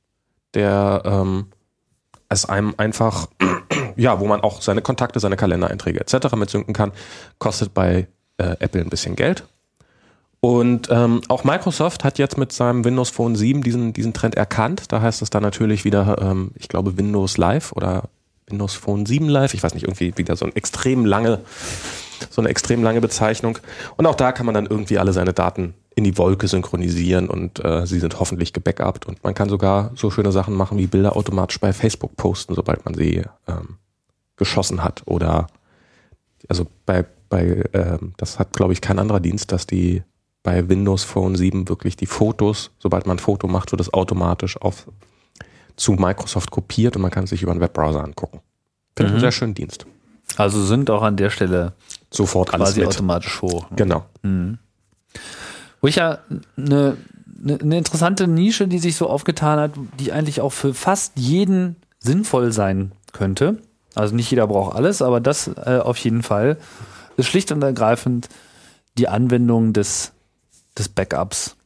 B: der ähm, es einem einfach, ja, wo man auch seine Kontakte, seine Kalendereinträge etc. mitsynken kann, kostet bei äh, Apple ein bisschen Geld. Und ähm, auch Microsoft hat jetzt mit seinem Windows Phone 7 diesen, diesen Trend erkannt. Da heißt es dann natürlich wieder, ähm, ich glaube, Windows Live oder Windows Phone 7 Live. Ich weiß nicht, irgendwie wieder so ein extrem lange, so eine extrem lange Bezeichnung. Und auch da kann man dann irgendwie alle seine Daten in die Wolke synchronisieren und äh, sie sind hoffentlich gebackupt. Und man kann sogar so schöne Sachen machen wie Bilder automatisch bei Facebook posten, sobald man sie ähm, geschossen hat. Oder also bei, bei ähm, das hat, glaube ich, kein anderer Dienst, dass die bei Windows Phone 7 wirklich die Fotos, sobald man ein Foto macht, wird es automatisch auf zu Microsoft kopiert und man kann es sich über einen Webbrowser angucken. Finde ich einen
A: Mhm.
B: sehr schönen Dienst.
A: Also sind auch an der Stelle
B: Sofort alles
A: quasi
B: mit.
A: automatisch hoch.
B: Genau.
A: Wo ich ja eine, eine, eine interessante Nische, die sich so aufgetan hat, die eigentlich auch für fast jeden sinnvoll sein könnte. Also nicht jeder braucht alles, aber das äh, auf jeden Fall ist schlicht und ergreifend die Anwendung des, des Backups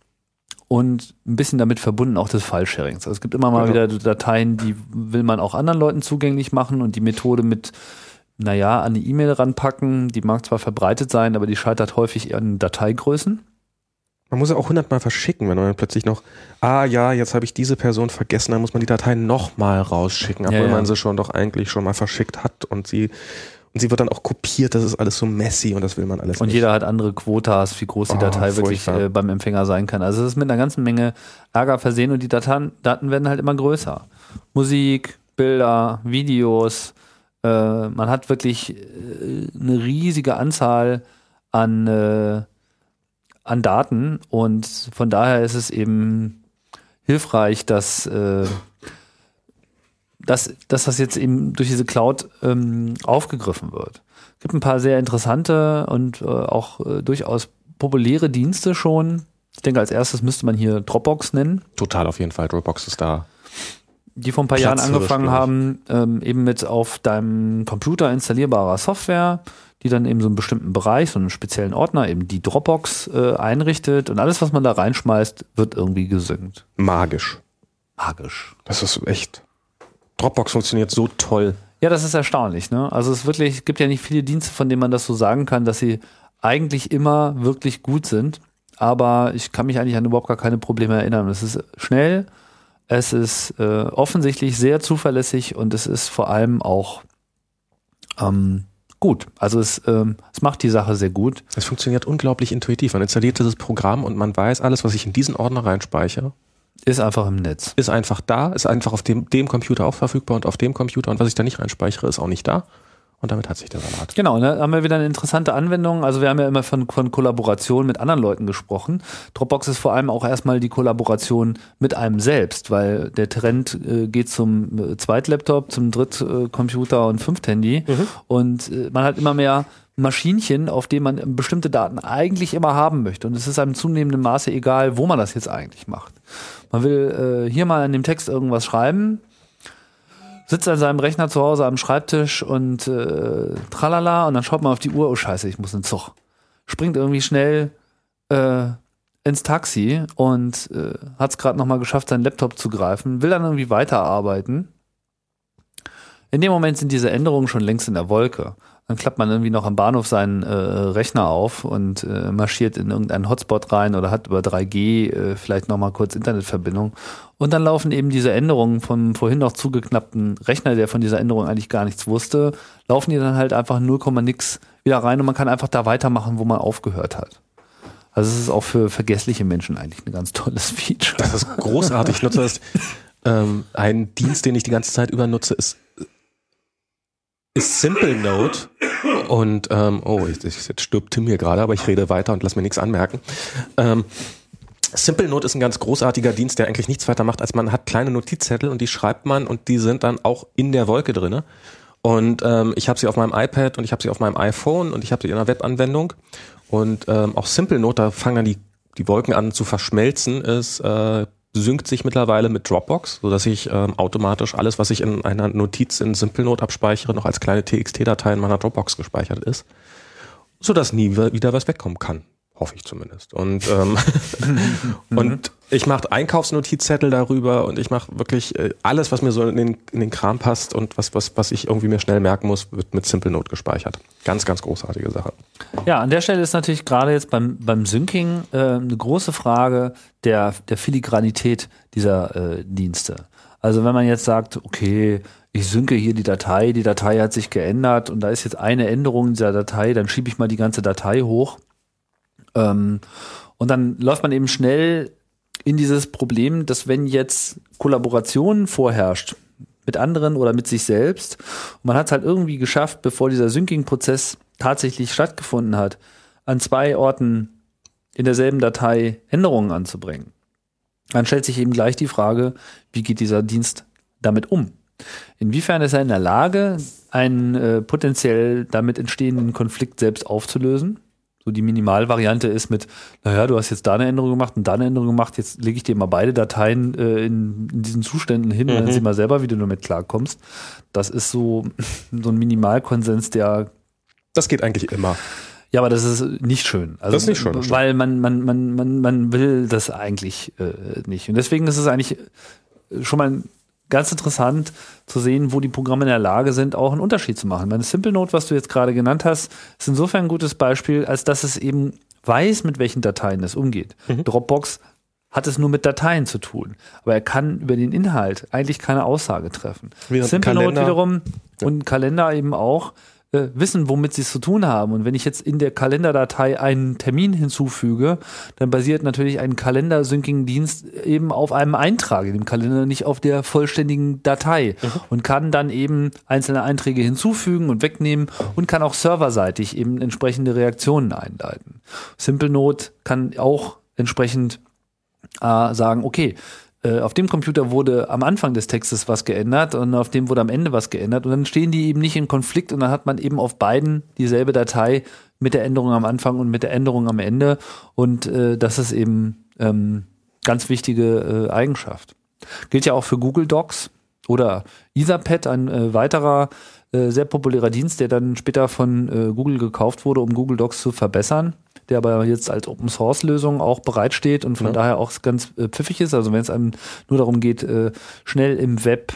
A: und ein bisschen damit verbunden auch des File-Sharings. Also es gibt immer mal
B: Genau.
A: wieder Dateien, die will man auch anderen Leuten zugänglich machen und die Methode mit, naja, an die E-Mail ranpacken, die mag zwar verbreitet sein, aber die scheitert häufig an Dateigrößen.
B: Man muss ja auch hundertmal verschicken, wenn man dann plötzlich noch, ah ja, jetzt habe ich diese Person vergessen, dann muss man die Datei nochmal rausschicken, obwohl
A: Ja, ja.
B: man sie schon doch eigentlich schon mal verschickt hat und sie und sie wird dann auch kopiert, das ist alles so messy und das will man alles
A: Und
B: nicht.
A: jeder hat andere Quotas, wie groß die
B: Oh,
A: Datei wirklich äh, beim Empfänger sein kann. Also es ist mit einer ganzen Menge Ärger versehen und die Daten, Daten werden halt immer größer. Musik, Bilder, Videos. Äh, man hat wirklich äh, eine riesige Anzahl an, äh, an Daten und von daher ist es eben hilfreich, dass, äh, dass, dass das jetzt eben durch diese Cloud ähm, aufgegriffen wird. Es gibt ein paar sehr interessante und äh, auch äh, durchaus populäre Dienste schon. Ich denke, als erstes müsste man hier Dropbox nennen,
B: Total auf jeden Fall, Dropbox ist da.
A: die vor ein paar
B: Platz
A: Jahren angefangen haben, ähm, eben mit auf deinem Computer installierbarer Software, die dann eben so einen bestimmten Bereich, so einen speziellen Ordner, eben die Dropbox äh, einrichtet und alles, was man da reinschmeißt, wird irgendwie gesynkt.
B: Magisch.
A: Magisch.
B: Das ist echt. Dropbox funktioniert so toll.
A: Ja, das ist erstaunlich. Ne? Also es ist wirklich, es gibt ja nicht viele Dienste, von denen man das so sagen kann, dass sie eigentlich immer wirklich gut sind. Aber ich kann mich eigentlich an überhaupt gar keine Probleme erinnern. Es ist schnell, es ist äh, offensichtlich sehr zuverlässig und es ist vor allem auch ähm, gut. Also es, ähm, es macht die Sache sehr gut.
B: Es funktioniert unglaublich intuitiv. Man installiert dieses Programm und man weiß, alles, was ich in diesen Ordner reinspeichere,
A: Ist einfach im Netz.
B: ist einfach da, ist einfach auf dem, dem Computer auch verfügbar und auf dem Computer und was ich da nicht reinspeichere, ist auch nicht da. Und damit hat sich der Salat.
A: Genau, da haben wir wieder eine interessante Anwendung. Also wir haben ja immer von, von Kollaboration mit anderen Leuten gesprochen. Dropbox ist vor allem auch erstmal die Kollaboration mit einem selbst, weil der Trend äh, geht zum äh, Zweitlaptop, zum Drittcomputer und Fünfthandy. Und äh, man hat immer mehr Maschinchen, auf denen man bestimmte Daten eigentlich immer haben möchte. Und es ist einem zunehmendem Maße egal, wo man das jetzt eigentlich macht. Man will äh, hier mal an dem Text irgendwas schreiben, sitzt an seinem Rechner zu Hause am Schreibtisch und äh, tralala und dann schaut man auf die Uhr, oh scheiße, ich muss in den Zug. Springt irgendwie schnell äh, ins Taxi und äh, hat es gerade nochmal geschafft, seinen Laptop zu greifen, will dann irgendwie weiterarbeiten. In dem Moment sind diese Änderungen schon längst in der Wolke. Dann klappt man irgendwie noch am Bahnhof seinen äh, Rechner auf und äh, marschiert in irgendeinen Hotspot rein oder hat über 3G äh, vielleicht nochmal kurz Internetverbindung. Und dann laufen eben diese Änderungen vom vorhin noch zugeknappten Rechner, der von dieser Änderung eigentlich gar nichts wusste, laufen die dann halt einfach 0, nix wieder rein und man kann einfach da weitermachen, wo man aufgehört hat. Also es ist auch für vergessliche Menschen eigentlich ein ganz tolles Feature.
B: Das ist großartig. Ich nutze das. Ähm, ein Dienst, den ich die ganze Zeit über nutze, ist, ist Simple Note. Und, ähm, oh, jetzt, jetzt stirbt Tim hier gerade, aber ich rede weiter und lass mir nichts anmerken. Ähm, Simple Note ist ein ganz großartiger Dienst, der eigentlich nichts weiter macht, als man hat kleine Notizzettel und die schreibt man und die sind dann auch in der Wolke drinne. Und ähm, ich habe sie auf meinem iPad und ich habe sie auf meinem iPhone und ich habe sie in einer Webanwendung. Und ähm, auch Simple Note, da fangen dann die, die Wolken an zu verschmelzen, ist, äh, synkt sich mittlerweile mit Dropbox, so dass ich ähm, automatisch alles, was ich in einer Notiz in Simple Note abspeichere, noch als kleine TXT-Datei in meiner Dropbox gespeichert ist, so dass nie wieder was wegkommen kann. Hoffe ich zumindest. Und, ähm, und ich mache Einkaufsnotizzettel darüber und ich mache wirklich äh, alles, was mir so in den, in den Kram passt und was, was, was ich irgendwie mir schnell merken muss, wird mit Simple Note gespeichert. Ganz, ganz großartige Sache.
A: Ja, an der Stelle ist natürlich gerade jetzt beim, beim Syncing äh, eine große Frage der, der Filigranität dieser äh, Dienste. Also wenn man jetzt sagt, okay, ich synke hier die Datei, die Datei hat sich geändert und da ist jetzt eine Änderung in dieser Datei, dann schiebe ich mal die ganze Datei hoch. Ähm, und dann läuft man eben schnell in dieses Problem, dass wenn jetzt Kollaboration vorherrscht mit anderen oder mit sich selbst, man hat es halt irgendwie geschafft, bevor dieser Syncing-Prozess tatsächlich stattgefunden hat, an zwei Orten in derselben Datei Änderungen anzubringen, dann stellt sich eben gleich die Frage, wie geht dieser Dienst damit um? Inwiefern ist er in der Lage, einen äh, potenziell damit entstehenden Konflikt selbst aufzulösen? So die Minimalvariante ist mit, naja, du hast jetzt da eine Änderung gemacht und da eine Änderung gemacht, jetzt lege ich dir mal beide Dateien äh, in, in, diesen Zuständen hin mhm. und dann sieh mal selber, wie du damit klarkommst. Das ist so, so ein Minimalkonsens, der.
B: Das geht eigentlich immer.
A: Ja, aber das ist nicht schön.
B: Also, das ist nicht schön.
A: Weil man, man, man, man, man will das eigentlich äh, nicht. Und deswegen ist es eigentlich schon mal ganz interessant zu sehen, wo die Programme in der Lage sind, auch einen Unterschied zu machen. Meine Simple Note, was du jetzt gerade genannt hast, ist insofern ein gutes Beispiel, als dass es eben weiß, mit welchen Dateien es umgeht. Mhm. Dropbox hat es nur mit Dateien zu tun. Aber er kann über den Inhalt eigentlich keine Aussage treffen. Simple Note wiederum ja. und Kalender eben auch äh, wissen, womit sie es zu tun haben. Und wenn ich jetzt in der Kalenderdatei einen Termin hinzufüge, dann basiert natürlich ein Kalender-Syncing-Dienst eben auf einem Eintrag in dem Kalender, nicht auf der vollständigen Datei mhm. und kann dann eben einzelne Einträge hinzufügen und wegnehmen und kann auch serverseitig eben entsprechende Reaktionen einleiten. SimpleNote kann auch entsprechend äh, sagen, okay, auf dem Computer wurde am Anfang des Textes was geändert und auf dem wurde am Ende was geändert. Und dann stehen die eben nicht in Konflikt und dann hat man eben auf beiden dieselbe Datei mit der Änderung am Anfang und mit der Änderung am Ende. Und äh, das ist eben ähm, ganz wichtige äh, Eigenschaft. Gilt ja auch für Google Docs oder Etherpad, ein äh, weiterer äh, sehr populärer Dienst, der dann später von äh, Google gekauft wurde, um Google Docs zu verbessern der aber jetzt als Open Source Lösung auch bereitsteht und von ja. daher auch ganz äh, pfiffig ist. Also wenn es einem nur darum geht, äh, schnell im Web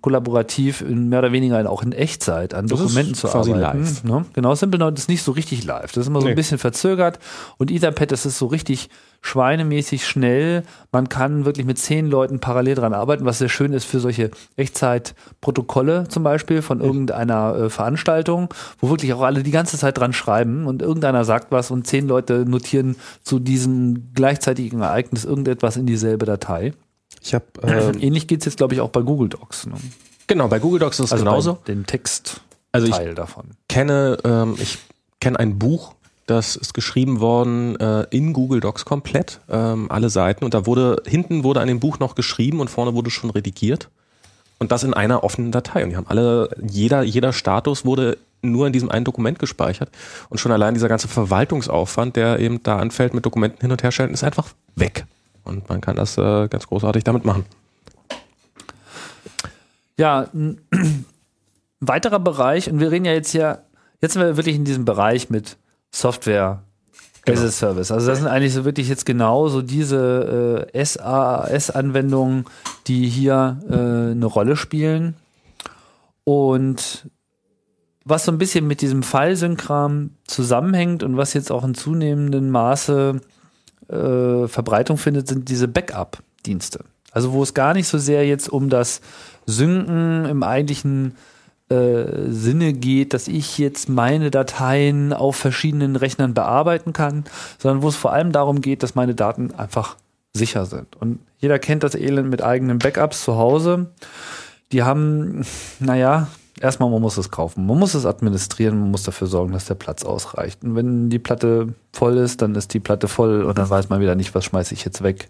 A: kollaborativ in mehr oder weniger auch in Echtzeit an Dokumenten zu arbeiten. Live. Ne? Genau, SimpleNote ist nicht so richtig live. Das ist immer so nee. ein bisschen verzögert. Und Etherpad, das ist so richtig schweinemäßig schnell. Man kann wirklich mit zehn Leuten parallel dran arbeiten, was sehr schön ist für solche Echtzeitprotokolle zum Beispiel von irgendeiner äh, Veranstaltung, wo wirklich auch alle die ganze Zeit dran schreiben und irgendeiner sagt was und zehn Leute notieren zu diesem gleichzeitigen Ereignis irgendetwas in dieselbe Datei.
B: Ich habe äh,
A: ähnlich geht es jetzt, glaube ich, auch bei Google Docs. Ne?
B: Genau, bei Google Docs ist es also genauso.
A: Den Text
B: also ich davon. Kenne, ähm, ich kenne ein Buch, das ist geschrieben worden äh, in Google Docs komplett, ähm, alle Seiten. Und da wurde, hinten wurde an dem Buch noch geschrieben und vorne wurde schon redigiert. Und das in einer offenen Datei. Und die haben alle, jeder, jeder Status wurde nur in diesem einen Dokument gespeichert. Und schon allein dieser ganze Verwaltungsaufwand, der eben da anfällt mit Dokumenten hin und her stellen, ist einfach weg. Und man kann das äh, ganz großartig damit machen.
A: Ja, ein weiterer Bereich, und wir reden ja jetzt ja, jetzt sind wir wirklich in diesem Bereich mit Software genau. as a Service. Also das sind eigentlich so wirklich jetzt genau so diese äh, SaaS-Anwendungen, die hier äh, eine Rolle spielen. Und was so ein bisschen mit diesem File-Synchram zusammenhängt und was jetzt auch in zunehmendem Maße äh, Verbreitung findet, sind diese Backup-Dienste. Also wo es gar nicht so sehr jetzt um das Synken im eigentlichen äh, Sinne geht, dass ich jetzt meine Dateien auf verschiedenen Rechnern bearbeiten kann, sondern wo es vor allem darum geht, dass meine Daten einfach sicher sind. Und jeder kennt das Elend mit eigenen Backups zu Hause. Die haben, naja, erstmal, man muss es kaufen. Man muss es administrieren, man muss dafür sorgen, dass der Platz ausreicht. Und wenn die Platte voll ist, dann ist die Platte voll und dann weiß man wieder nicht, was schmeiße ich jetzt weg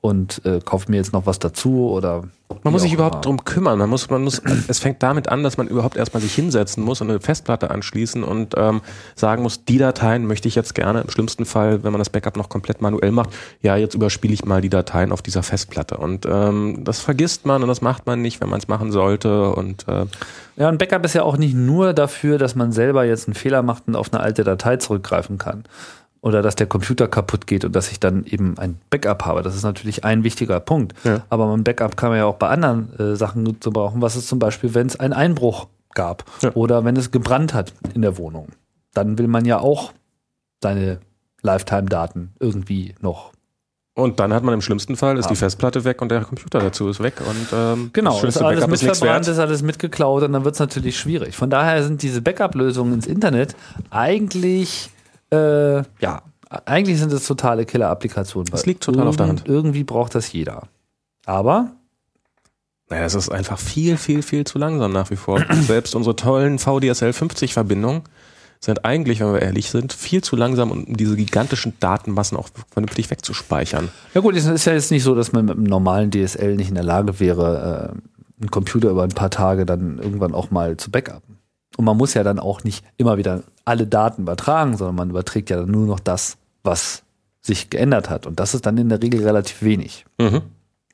A: und äh, kaufe mir jetzt noch was dazu oder
B: man muss sich überhaupt immer. drum kümmern. Man muss, man muss, es fängt damit an, dass man überhaupt erstmal sich hinsetzen muss und eine Festplatte anschließen und ähm, sagen muss, die Dateien möchte ich jetzt gerne, im schlimmsten Fall, wenn man das Backup noch komplett manuell macht, ja, jetzt überspiele ich mal die Dateien auf dieser Festplatte. Und ähm, das vergisst man und das macht man nicht, wenn man es machen sollte. Und äh,
A: ja, ein Backup ist ja auch nicht nur dafür, dass man selber jetzt einen Fehler macht und auf eine alte Datei zurückgreifen kann oder dass der Computer kaputt geht und dass ich dann eben ein Backup habe. Das ist natürlich ein wichtiger Punkt. Ja. Aber ein Backup kann man ja auch bei anderen äh, Sachen brauchen. Was ist zum Beispiel, wenn es einen Einbruch gab ja. oder wenn es gebrannt hat in der Wohnung? Dann will man ja auch seine Lifetime-Daten irgendwie noch
B: und dann hat man im schlimmsten Fall ist die Festplatte weg und der Computer dazu ist weg und
A: ähm, genau, das ist alles mitverbrannt, ist alles mitgeklaut und dann wird es natürlich schwierig. Von daher sind diese Backup-Lösungen ins Internet eigentlich äh, ja, Eigentlich sind es totale Killer-Applikationen.
B: Das liegt total auf der Hand.
A: Irgendwie braucht das jeder. Aber
B: Naja, es ist einfach viel, viel, viel zu langsam nach wie vor. Selbst unsere tollen VDSL 50 Verbindungen sind eigentlich, wenn wir ehrlich sind, viel zu langsam, um diese gigantischen Datenmassen auch vernünftig wegzuspeichern.
A: Ja gut, es ist ja jetzt nicht so, dass man mit einem normalen DSL nicht in der Lage wäre, äh, einen Computer über ein paar Tage dann irgendwann auch mal zu backuppen. Und man muss ja dann auch nicht immer wieder alle Daten übertragen, sondern man überträgt ja dann nur noch das, was sich geändert hat. Und das ist dann in der Regel relativ wenig.
B: Mhm.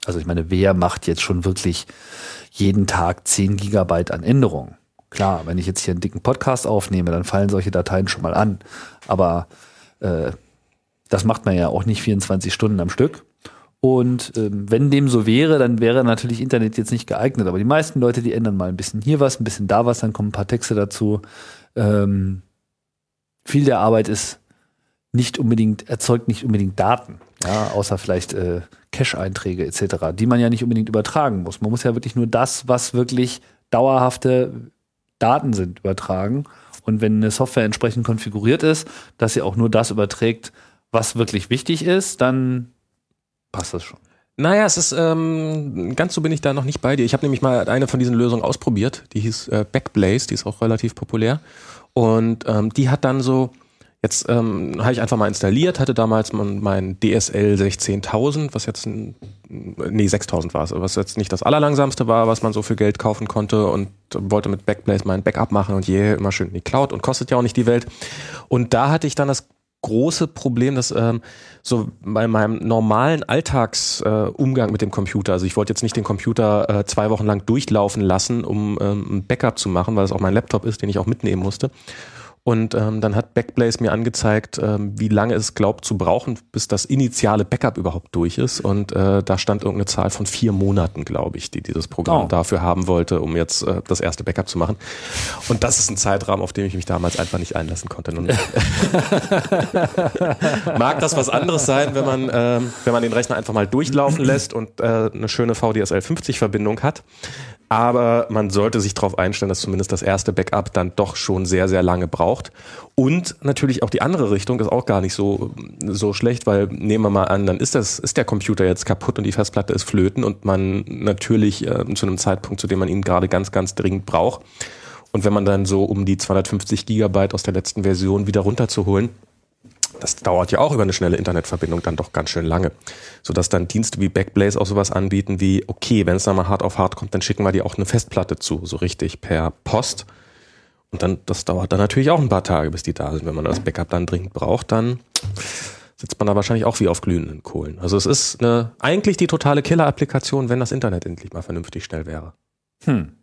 A: Also ich meine, wer macht jetzt schon wirklich jeden Tag 10 Gigabyte an Änderungen? Klar, wenn ich jetzt hier einen dicken Podcast aufnehme, dann fallen solche Dateien schon mal an. Aber äh, das macht man ja auch nicht 24 Stunden am Stück. Und ähm, wenn dem so wäre, dann wäre natürlich Internet jetzt nicht geeignet. Aber die meisten Leute, die ändern mal ein bisschen hier was, ein bisschen da was, dann kommen ein paar Texte dazu. Ähm, viel der Arbeit ist nicht unbedingt, erzeugt nicht unbedingt Daten. Ja, außer vielleicht äh, Cache-Einträge etc., die man ja nicht unbedingt übertragen muss. Man muss ja wirklich nur das, was wirklich dauerhafte Daten sind, übertragen. Und wenn eine Software entsprechend konfiguriert ist, dass sie auch nur das überträgt, was wirklich wichtig ist, dann passt das schon.
B: Naja, es ist, ähm, ganz so bin ich da noch nicht bei dir. Ich habe nämlich mal eine von diesen Lösungen ausprobiert. Die hieß äh, Backblaze, die ist auch relativ populär. Und ähm, die hat dann so, jetzt ähm, habe ich einfach mal installiert, hatte damals mein, DSL 16000, was jetzt, ein, nee, 6000 war es, was jetzt nicht das allerlangsamste war, was man so für Geld kaufen konnte und wollte mit Backblaze mein Backup machen und je immer schön in die Cloud und kostet ja auch nicht die Welt. Und da hatte ich dann das große Problem, dass ähm, so bei meinem normalen Alltagsumgang äh, mit dem Computer, also ich wollte jetzt nicht den Computer äh, zwei Wochen lang durchlaufen lassen, um ähm, ein Backup zu machen, weil es auch mein Laptop ist, den ich auch mitnehmen musste. Und ähm, dann hat Backblaze mir angezeigt, ähm, wie lange es glaubt zu brauchen, bis das initiale Backup überhaupt durch ist. Und äh, da stand irgendeine Zahl von vier Monaten, glaube ich, die dieses Programm
A: Oh.
B: dafür haben wollte, um jetzt äh, das erste Backup zu machen. Und das ist ein Zeitrahmen, auf den ich mich damals einfach nicht einlassen konnte. Mag das was anderes sein, wenn man, ähm, wenn man den Rechner einfach mal durchlaufen lässt und äh, eine schöne VDSL 50 Verbindung hat. Aber man sollte sich darauf einstellen, dass zumindest das erste Backup dann doch schon sehr, sehr lange braucht. Und natürlich auch die andere Richtung ist auch gar nicht so, so schlecht, weil nehmen wir mal an, dann ist das, ist der Computer jetzt kaputt und die Festplatte ist flöten und man natürlich äh, zu einem Zeitpunkt, zu dem man ihn gerade ganz, ganz dringend braucht. Und wenn man dann so um die 250 Gigabyte aus der letzten Version wieder runterzuholen, das dauert ja auch über eine schnelle Internetverbindung dann doch ganz schön lange. Sodass dann Dienste wie Backblaze auch sowas anbieten wie, okay, wenn es dann mal hart auf hart kommt, dann schicken wir dir auch eine Festplatte zu, so richtig per Post. Und dann, das dauert dann natürlich auch ein paar Tage, bis die da sind. Wenn man das Backup dann dringend braucht, dann sitzt man da wahrscheinlich auch wie auf glühenden Kohlen. Also es ist eine, eigentlich die totale Killer-Applikation, wenn das Internet endlich mal vernünftig schnell wäre.
A: Hm.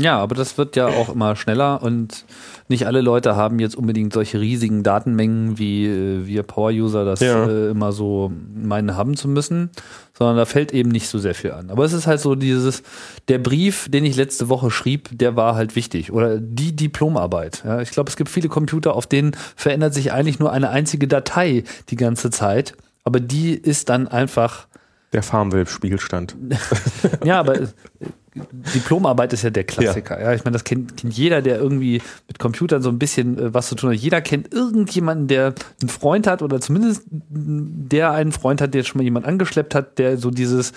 A: Ja, aber das wird ja auch immer schneller und nicht alle Leute haben jetzt unbedingt solche riesigen Datenmengen, wie äh, wir Power-User das
B: Ja.
A: äh, immer so meinen haben zu müssen, sondern da fällt eben nicht so sehr viel an. Aber es ist halt so dieses, der Brief, den ich letzte Woche schrieb, der war halt wichtig. Oder die Diplomarbeit. Ja, ich glaube, es gibt viele Computer, auf denen verändert sich eigentlich nur eine einzige Datei die ganze Zeit. Aber die ist dann einfach
B: Der Farmville-Spielstand.
A: ja, aber äh, Diplomarbeit ist ja der Klassiker. Ja, ich meine, das kennt, kennt jeder, der irgendwie mit Computern so ein bisschen äh, was zu tun hat. Jeder kennt irgendjemanden, der einen Freund hat oder zumindest der einen Freund hat, der schon mal jemand angeschleppt hat, der so dieses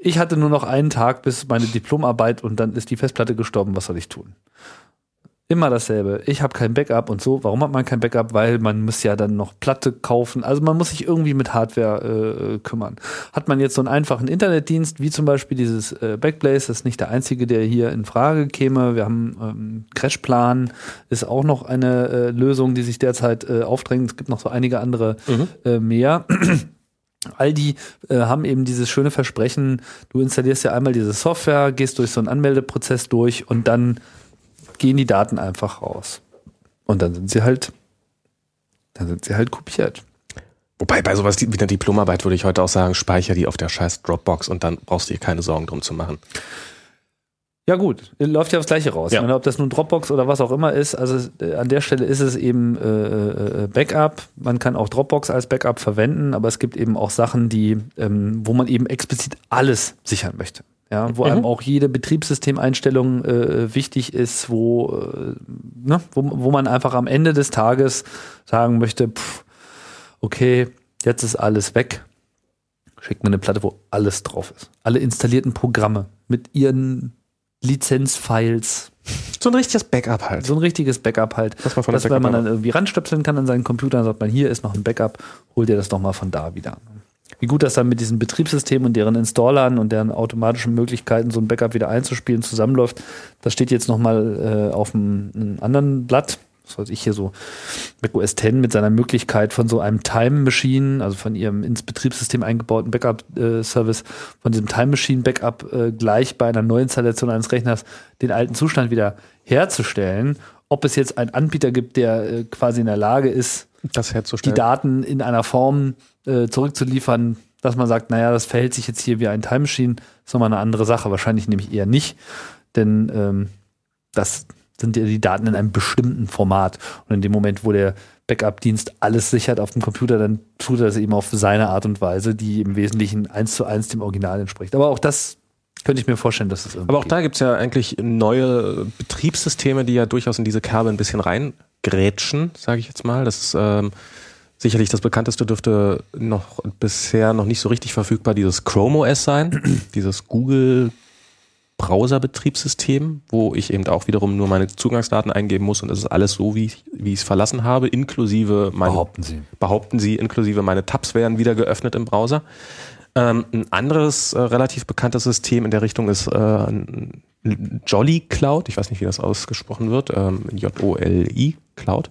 A: ich hatte nur noch einen Tag bis meine Diplomarbeit und dann ist die Festplatte gestorben, was soll ich tun? Immer dasselbe. Ich habe kein Backup und so. Warum hat man kein Backup? Weil man muss ja dann noch Platte kaufen. Also man muss sich irgendwie mit Hardware äh, kümmern. Hat man jetzt so einen einfachen Internetdienst, wie zum Beispiel dieses äh, Backblaze, das ist nicht der einzige, der hier in Frage käme. Wir haben ähm, Crashplan, ist auch noch eine äh, Lösung, die sich derzeit äh, aufdrängt. Es gibt noch so einige andere äh, mehr. All die äh, haben eben dieses schöne Versprechen, du installierst ja einmal diese Software, gehst durch so einen Anmeldeprozess durch und dann gehen die Daten einfach raus. Und dann sind sie halt, dann sind sie halt kopiert.
B: Wobei bei sowas wie einer Diplomarbeit würde ich heute auch sagen, speicher die auf der scheiß Dropbox und dann brauchst du dir keine Sorgen drum zu machen.
A: Ja gut, läuft ja das gleiche raus.
B: Ja.
A: Meine, ob das nun Dropbox oder was auch immer ist, also äh, an der Stelle ist es eben äh, äh, Backup. Man kann auch Dropbox als Backup verwenden, aber es gibt eben auch Sachen, die, ähm, wo man eben explizit alles sichern möchte. Ja, wo
B: Mhm.
A: einem auch jede Betriebssystemeinstellung äh, wichtig ist, wo, äh, ne, wo, wo man einfach am Ende des Tages sagen möchte, pff, okay, jetzt ist alles weg. Schickt mir eine Platte, wo alles drauf ist. Alle installierten Programme mit ihren Lizenzfiles.
B: So ein richtiges Backup halt.
A: So ein richtiges Backup halt.
B: Was man von
A: dass wenn man dann irgendwie ranstöpseln kann an seinen Computer, dann sagt man, hier ist noch ein Backup, hol dir das doch mal von da wieder. Wie gut das dann mit diesen Betriebssystemen und deren Installern und deren automatischen Möglichkeiten, so ein Backup wieder einzuspielen, zusammenläuft, das steht jetzt nochmal äh, auf einem, anderen Blatt. Was weiß ich hier so, Mac OS X mit seiner Möglichkeit von so einem Time Machine, also von ihrem ins Betriebssystem eingebauten Backup-Service, von diesem Time Machine Backup äh, gleich bei einer Neuinstallation eines Rechners den alten Zustand wieder herzustellen. Ob es jetzt einen Anbieter gibt, der äh, quasi in der Lage ist, die. Daten in einer Form äh, zurückzuliefern, dass man sagt, naja, das verhält sich jetzt hier wie ein Time Machine, ist nochmal eine andere Sache. Wahrscheinlich nämlich eher nicht, denn ähm, das sind ja die Daten in einem bestimmten Format. Und in dem Moment, wo der Backup-Dienst alles sichert auf dem Computer, dann tut er das eben auf seine Art und Weise, die im Wesentlichen eins zu eins dem Original entspricht. Aber auch das könnte ich mir vorstellen, dass es irgendwie
B: Aber auch da gibt's ja eigentlich neue Betriebssysteme, die ja durchaus in diese Kerbe ein bisschen reingrätschen, sage ich jetzt mal. Das ist ähm, sicherlich das bekannteste dürfte noch bisher noch nicht so richtig verfügbar dieses Chrome OS sein, dieses Google Browser-Betriebssystem, wo ich eben auch wiederum nur meine Zugangsdaten eingeben muss und es ist alles so, wie ich, wie ich es verlassen habe, inklusive meine
A: behaupten Sie.
B: behaupten sie, inklusive meine Tabs werden wieder geöffnet im Browser. Ähm, ein anderes äh, relativ bekanntes System in der Richtung ist äh, Jolly Cloud. Ich weiß nicht, wie das ausgesprochen wird. Ähm, J-O-L-I Cloud.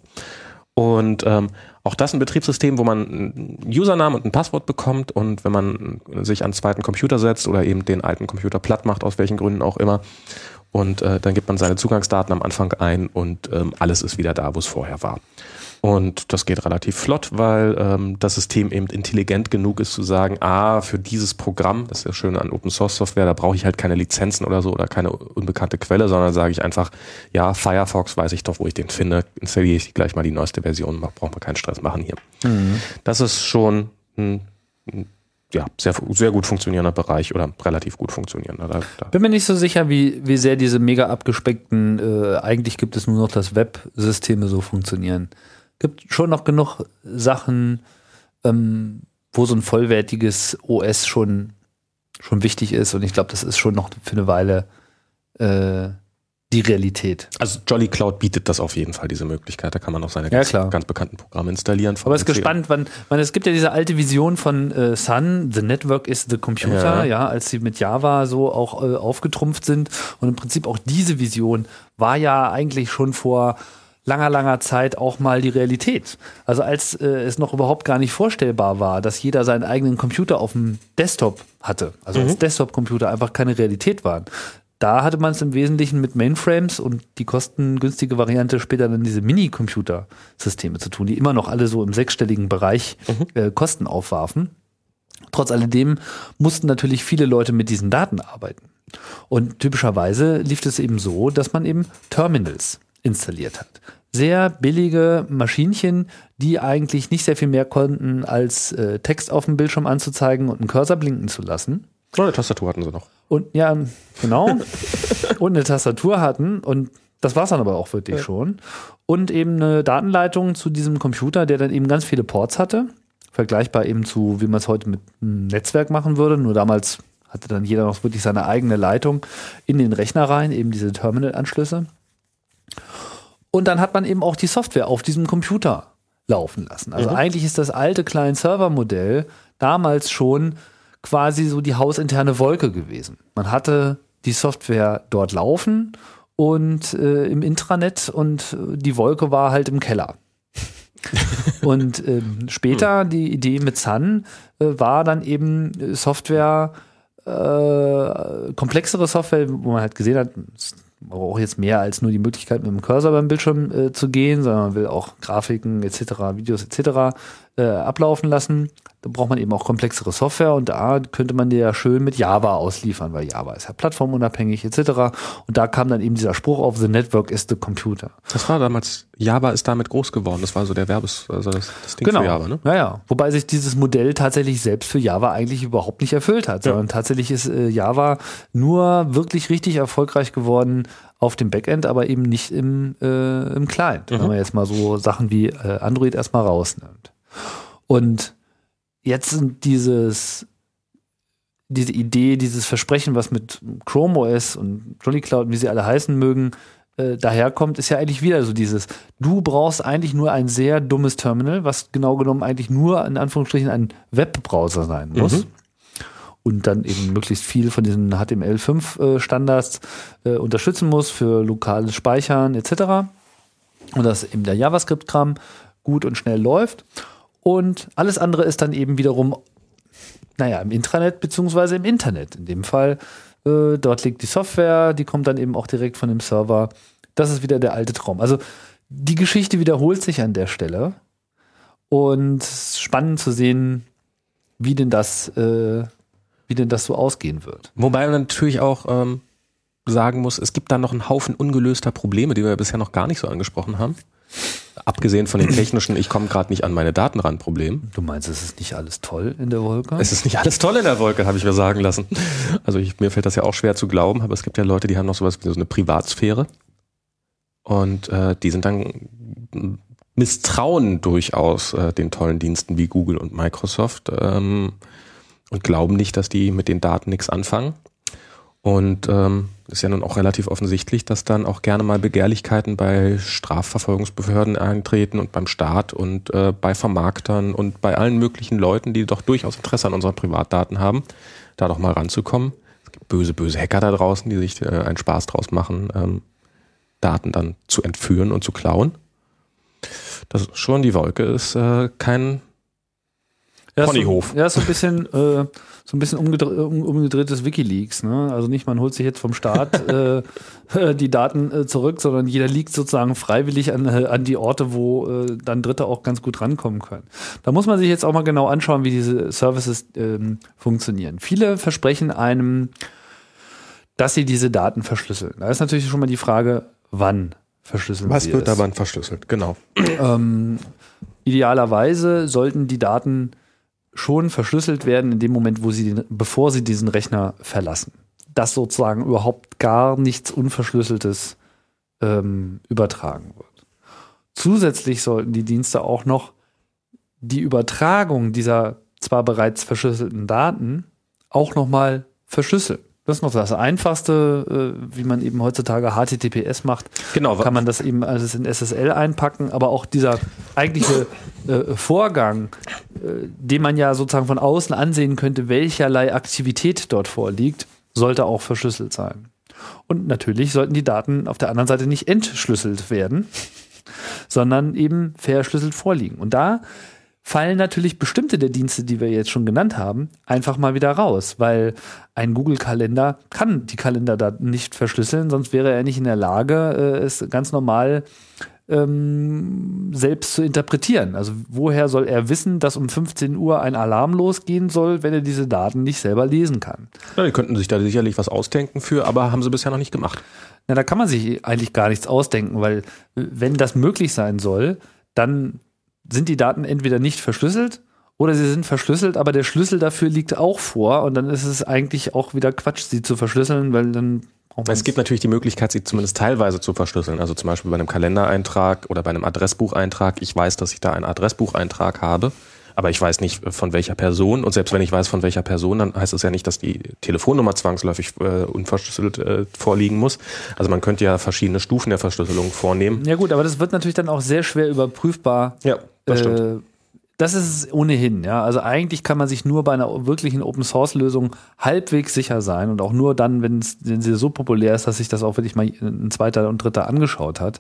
B: Und ähm, auch das ein Betriebssystem, wo man einen Username und ein Passwort bekommt und wenn man sich an einen zweiten Computer setzt oder eben den alten Computer platt macht, aus welchen Gründen auch immer, und äh, dann gibt man seine Zugangsdaten am Anfang ein und ähm, alles ist wieder da, wo es vorher war. Und das geht relativ flott, weil ähm, das System eben intelligent genug ist zu sagen, ah, für dieses Programm, das ist ja schön an Open Source Software, da brauche ich halt keine Lizenzen oder so oder keine unbekannte Quelle, sondern sage ich einfach, ja, Firefox weiß ich doch, wo ich den finde, installiere ich gleich mal die neueste Version, braucht man keinen Stress machen hier. Das ist schon ein, ein ja, sehr, sehr gut funktionierender Bereich oder relativ gut funktionierender. Da, da.
A: Bin mir nicht so sicher, wie, wie sehr diese mega abgespeckten, äh, eigentlich gibt es nur noch das Web-Systeme so funktionieren. Gibt schon noch genug Sachen, ähm, wo so ein vollwertiges OS schon, schon wichtig ist und ich glaube, das ist schon noch für eine Weile äh, die Realität.
B: Also Jolly Cloud bietet das auf jeden Fall, diese Möglichkeit. Da kann man auch seine
A: Ja,
B: ganz, ganz bekannten Programme installieren.
A: Aber es ist gespannt, wann, wann es gibt ja diese alte Vision von äh, Sun, the network is the computer,
B: Ja.
A: ja. als sie mit Java so auch äh, aufgetrumpft sind. Und im Prinzip auch diese Vision war ja eigentlich schon vor langer, langer Zeit auch mal die Realität. Also als äh, es noch überhaupt gar nicht vorstellbar war, dass jeder seinen eigenen Computer auf dem Desktop hatte, also als Desktop-Computer einfach keine Realität waren. Da hatte man es im Wesentlichen mit Mainframes und die kostengünstige Variante später dann diese Mini-Computer-Systeme zu tun, die immer noch alle so im sechsstelligen Bereich äh, Kosten aufwarfen. Trotz alledem mussten natürlich viele Leute mit diesen Daten arbeiten. Und typischerweise lief es eben so, dass man eben Terminals installiert hat. Sehr billige Maschinchen, die eigentlich nicht sehr viel mehr konnten, als äh, Text auf dem Bildschirm anzuzeigen und einen Cursor blinken zu lassen.
B: Oh, eine Tastatur hatten sie noch.
A: Und ja, genau. und eine Tastatur hatten und das war es dann aber auch wirklich schon. Und eben eine Datenleitung zu diesem Computer, der dann eben ganz viele Ports hatte. Vergleichbar eben zu, wie man es heute mit einem Netzwerk machen würde. Nur damals hatte dann jeder noch wirklich seine eigene Leitung in den Rechner rein, eben diese Terminal-Anschlüsse. Und dann hat man eben auch die Software auf diesem Computer laufen lassen. Also eigentlich ist das alte Client-Server-Modell damals schon quasi so die hausinterne Wolke gewesen. Man hatte die Software dort laufen und äh, im Intranet und äh, die Wolke war halt im Keller. und ähm, später die Idee mit Sun äh, war dann eben äh, Software, äh, komplexere Software, wo man halt gesehen hat, es braucht jetzt mehr als nur die Möglichkeit, mit dem Cursor beim Bildschirm äh, zu gehen, sondern man will auch Grafiken etc., Videos etc. Äh, ablaufen lassen. Da braucht man eben auch komplexere Software und da könnte man die ja schön mit Java ausliefern, weil Java ist ja plattformunabhängig etc. Und da kam dann eben dieser Spruch auf The Network is the Computer.
B: Das war damals, Java ist damit groß geworden. Das war so der Werbes, also das, das Ding
A: Genau.
B: für Java, ne?
A: Ja, ja. Wobei sich dieses Modell tatsächlich selbst für Java eigentlich überhaupt nicht erfüllt hat, sondern tatsächlich ist äh, Java nur wirklich richtig erfolgreich geworden auf dem Backend, aber eben nicht im, äh, im Client, wenn man jetzt mal so Sachen wie äh, Android erstmal rausnimmt. Und jetzt sind dieses, diese Idee, dieses Versprechen, was mit Chrome OS und Jolly Cloud, wie sie alle heißen mögen, äh, daherkommt, ist ja eigentlich wieder so dieses, du brauchst eigentlich nur ein sehr dummes Terminal, was genau genommen eigentlich nur in Anführungsstrichen ein Webbrowser sein muss. Mhm. Und dann eben möglichst viel von diesen HTML5-Standards äh, äh, unterstützen muss für lokales Speichern etc. Und dass eben der JavaScript-Kram gut und schnell läuft. Und alles andere ist dann eben wiederum, naja, im Intranet beziehungsweise im Internet. In dem Fall, äh, dort liegt die Software, die kommt dann eben auch direkt von dem Server. Das ist wieder der alte Traum. Also die Geschichte wiederholt sich an der Stelle. Und spannend zu sehen, wie denn das, äh, wie denn das so ausgehen wird.
B: Wobei man natürlich auch ähm, sagen muss, es gibt da noch einen Haufen ungelöster Probleme, die wir bisher noch gar nicht so angesprochen haben. Abgesehen von den technischen, ich komme gerade nicht an meine Daten ran Problem.
A: Du meinst, es ist nicht alles toll in der Wolke?
B: Es ist nicht alles toll in der Wolke, habe ich mir sagen lassen. Also ich, mir fällt das ja auch schwer zu glauben, aber es gibt ja Leute, die haben noch sowas wie so eine Privatsphäre. Und äh, die sind dann misstrauen durchaus äh, den tollen Diensten wie Google und Microsoft ähm, und glauben nicht, dass die mit den Daten nichts anfangen. Und ähm, ist ja nun auch relativ offensichtlich, dass dann auch gerne mal Begehrlichkeiten bei Strafverfolgungsbehörden eintreten und beim Staat und äh, bei Vermarktern und bei allen möglichen Leuten, die doch durchaus Interesse an unseren Privatdaten haben, da doch mal ranzukommen. Es gibt böse, böse Hacker da draußen, die sich äh, einen Spaß draus machen, ähm, Daten dann zu entführen und zu klauen. Das ist schon die Wolke ist äh, kein
A: ja, Ponyhof. So, ja, so ein bisschen, äh, so ein bisschen umgedre umgedrehtes WikiLeaks. Ne? Also nicht, man holt sich jetzt vom Staat äh, die Daten äh, zurück, sondern jeder liegt sozusagen freiwillig an, äh, an die Orte, wo äh, dann Dritte auch ganz gut rankommen können. Da muss man sich jetzt auch mal genau anschauen, wie diese Services ähm, funktionieren. Viele versprechen einem, dass sie diese Daten verschlüsseln. Da ist natürlich schon mal die Frage, wann verschlüsseln
B: Was
A: sie
B: wird da wann verschlüsselt? Genau.
A: Ähm, idealerweise sollten die Daten schon verschlüsselt werden in dem Moment, wo sie den, bevor sie diesen Rechner verlassen. Dass sozusagen überhaupt gar nichts Unverschlüsseltes ähm, übertragen wird. Zusätzlich sollten die Dienste auch noch die Übertragung dieser zwar bereits verschlüsselten Daten auch nochmal verschlüsseln. Das ist noch das Einfachste, äh, wie man eben heutzutage HTTPS macht. Genau. Kann man das eben alles in SSL einpacken, aber auch dieser eigentliche äh, Vorgang, äh, den man ja sozusagen von außen ansehen könnte, welcherlei Aktivität dort vorliegt, sollte auch verschlüsselt sein. Und natürlich sollten die Daten auf der anderen Seite nicht entschlüsselt werden, sondern eben verschlüsselt vorliegen. Und da fallen natürlich bestimmte der Dienste, die wir jetzt schon genannt haben, einfach mal wieder raus, weil ein Google-Kalender kann die Kalender da nicht verschlüsseln, sonst wäre er nicht in der Lage, äh, es ganz normal ähm, selbst zu interpretieren. Also woher soll er wissen, dass um 15 Uhr ein Alarm losgehen soll, wenn er diese Daten nicht selber lesen kann?
B: Ja, die könnten sich da sicherlich was ausdenken für, aber haben sie bisher noch nicht gemacht.
A: Na, da kann man sich eigentlich gar nichts ausdenken, weil wenn das möglich sein soll, dann sind die Daten entweder nicht verschlüsselt oder sie sind verschlüsselt, aber der Schlüssel dafür liegt auch vor und dann ist es eigentlich auch wieder Quatsch, sie zu verschlüsseln, weil dann
B: es gibt natürlich die Möglichkeit, sie zumindest teilweise zu verschlüsseln. Also zum Beispiel bei einem Kalendereintrag oder bei einem Adressbucheintrag. Ich weiß, dass ich da einen Adressbucheintrag habe, aber ich weiß nicht von welcher Person. Und selbst wenn ich weiß von welcher Person, dann heißt es ja nicht, dass die Telefonnummer zwangsläufig äh, unverschlüsselt äh, vorliegen muss. Also man könnte ja verschiedene Stufen der Verschlüsselung vornehmen.
A: Ja gut, aber das wird natürlich dann auch sehr schwer überprüfbar.
B: Ja Äh,
A: das ist es ohnehin, ja. Also eigentlich kann man sich nur bei einer wirklichen Open Source Lösung halbwegs sicher sein und auch nur dann, wenn, sie so populär ist, dass sich das auch wirklich mal ein zweiter und dritter angeschaut hat,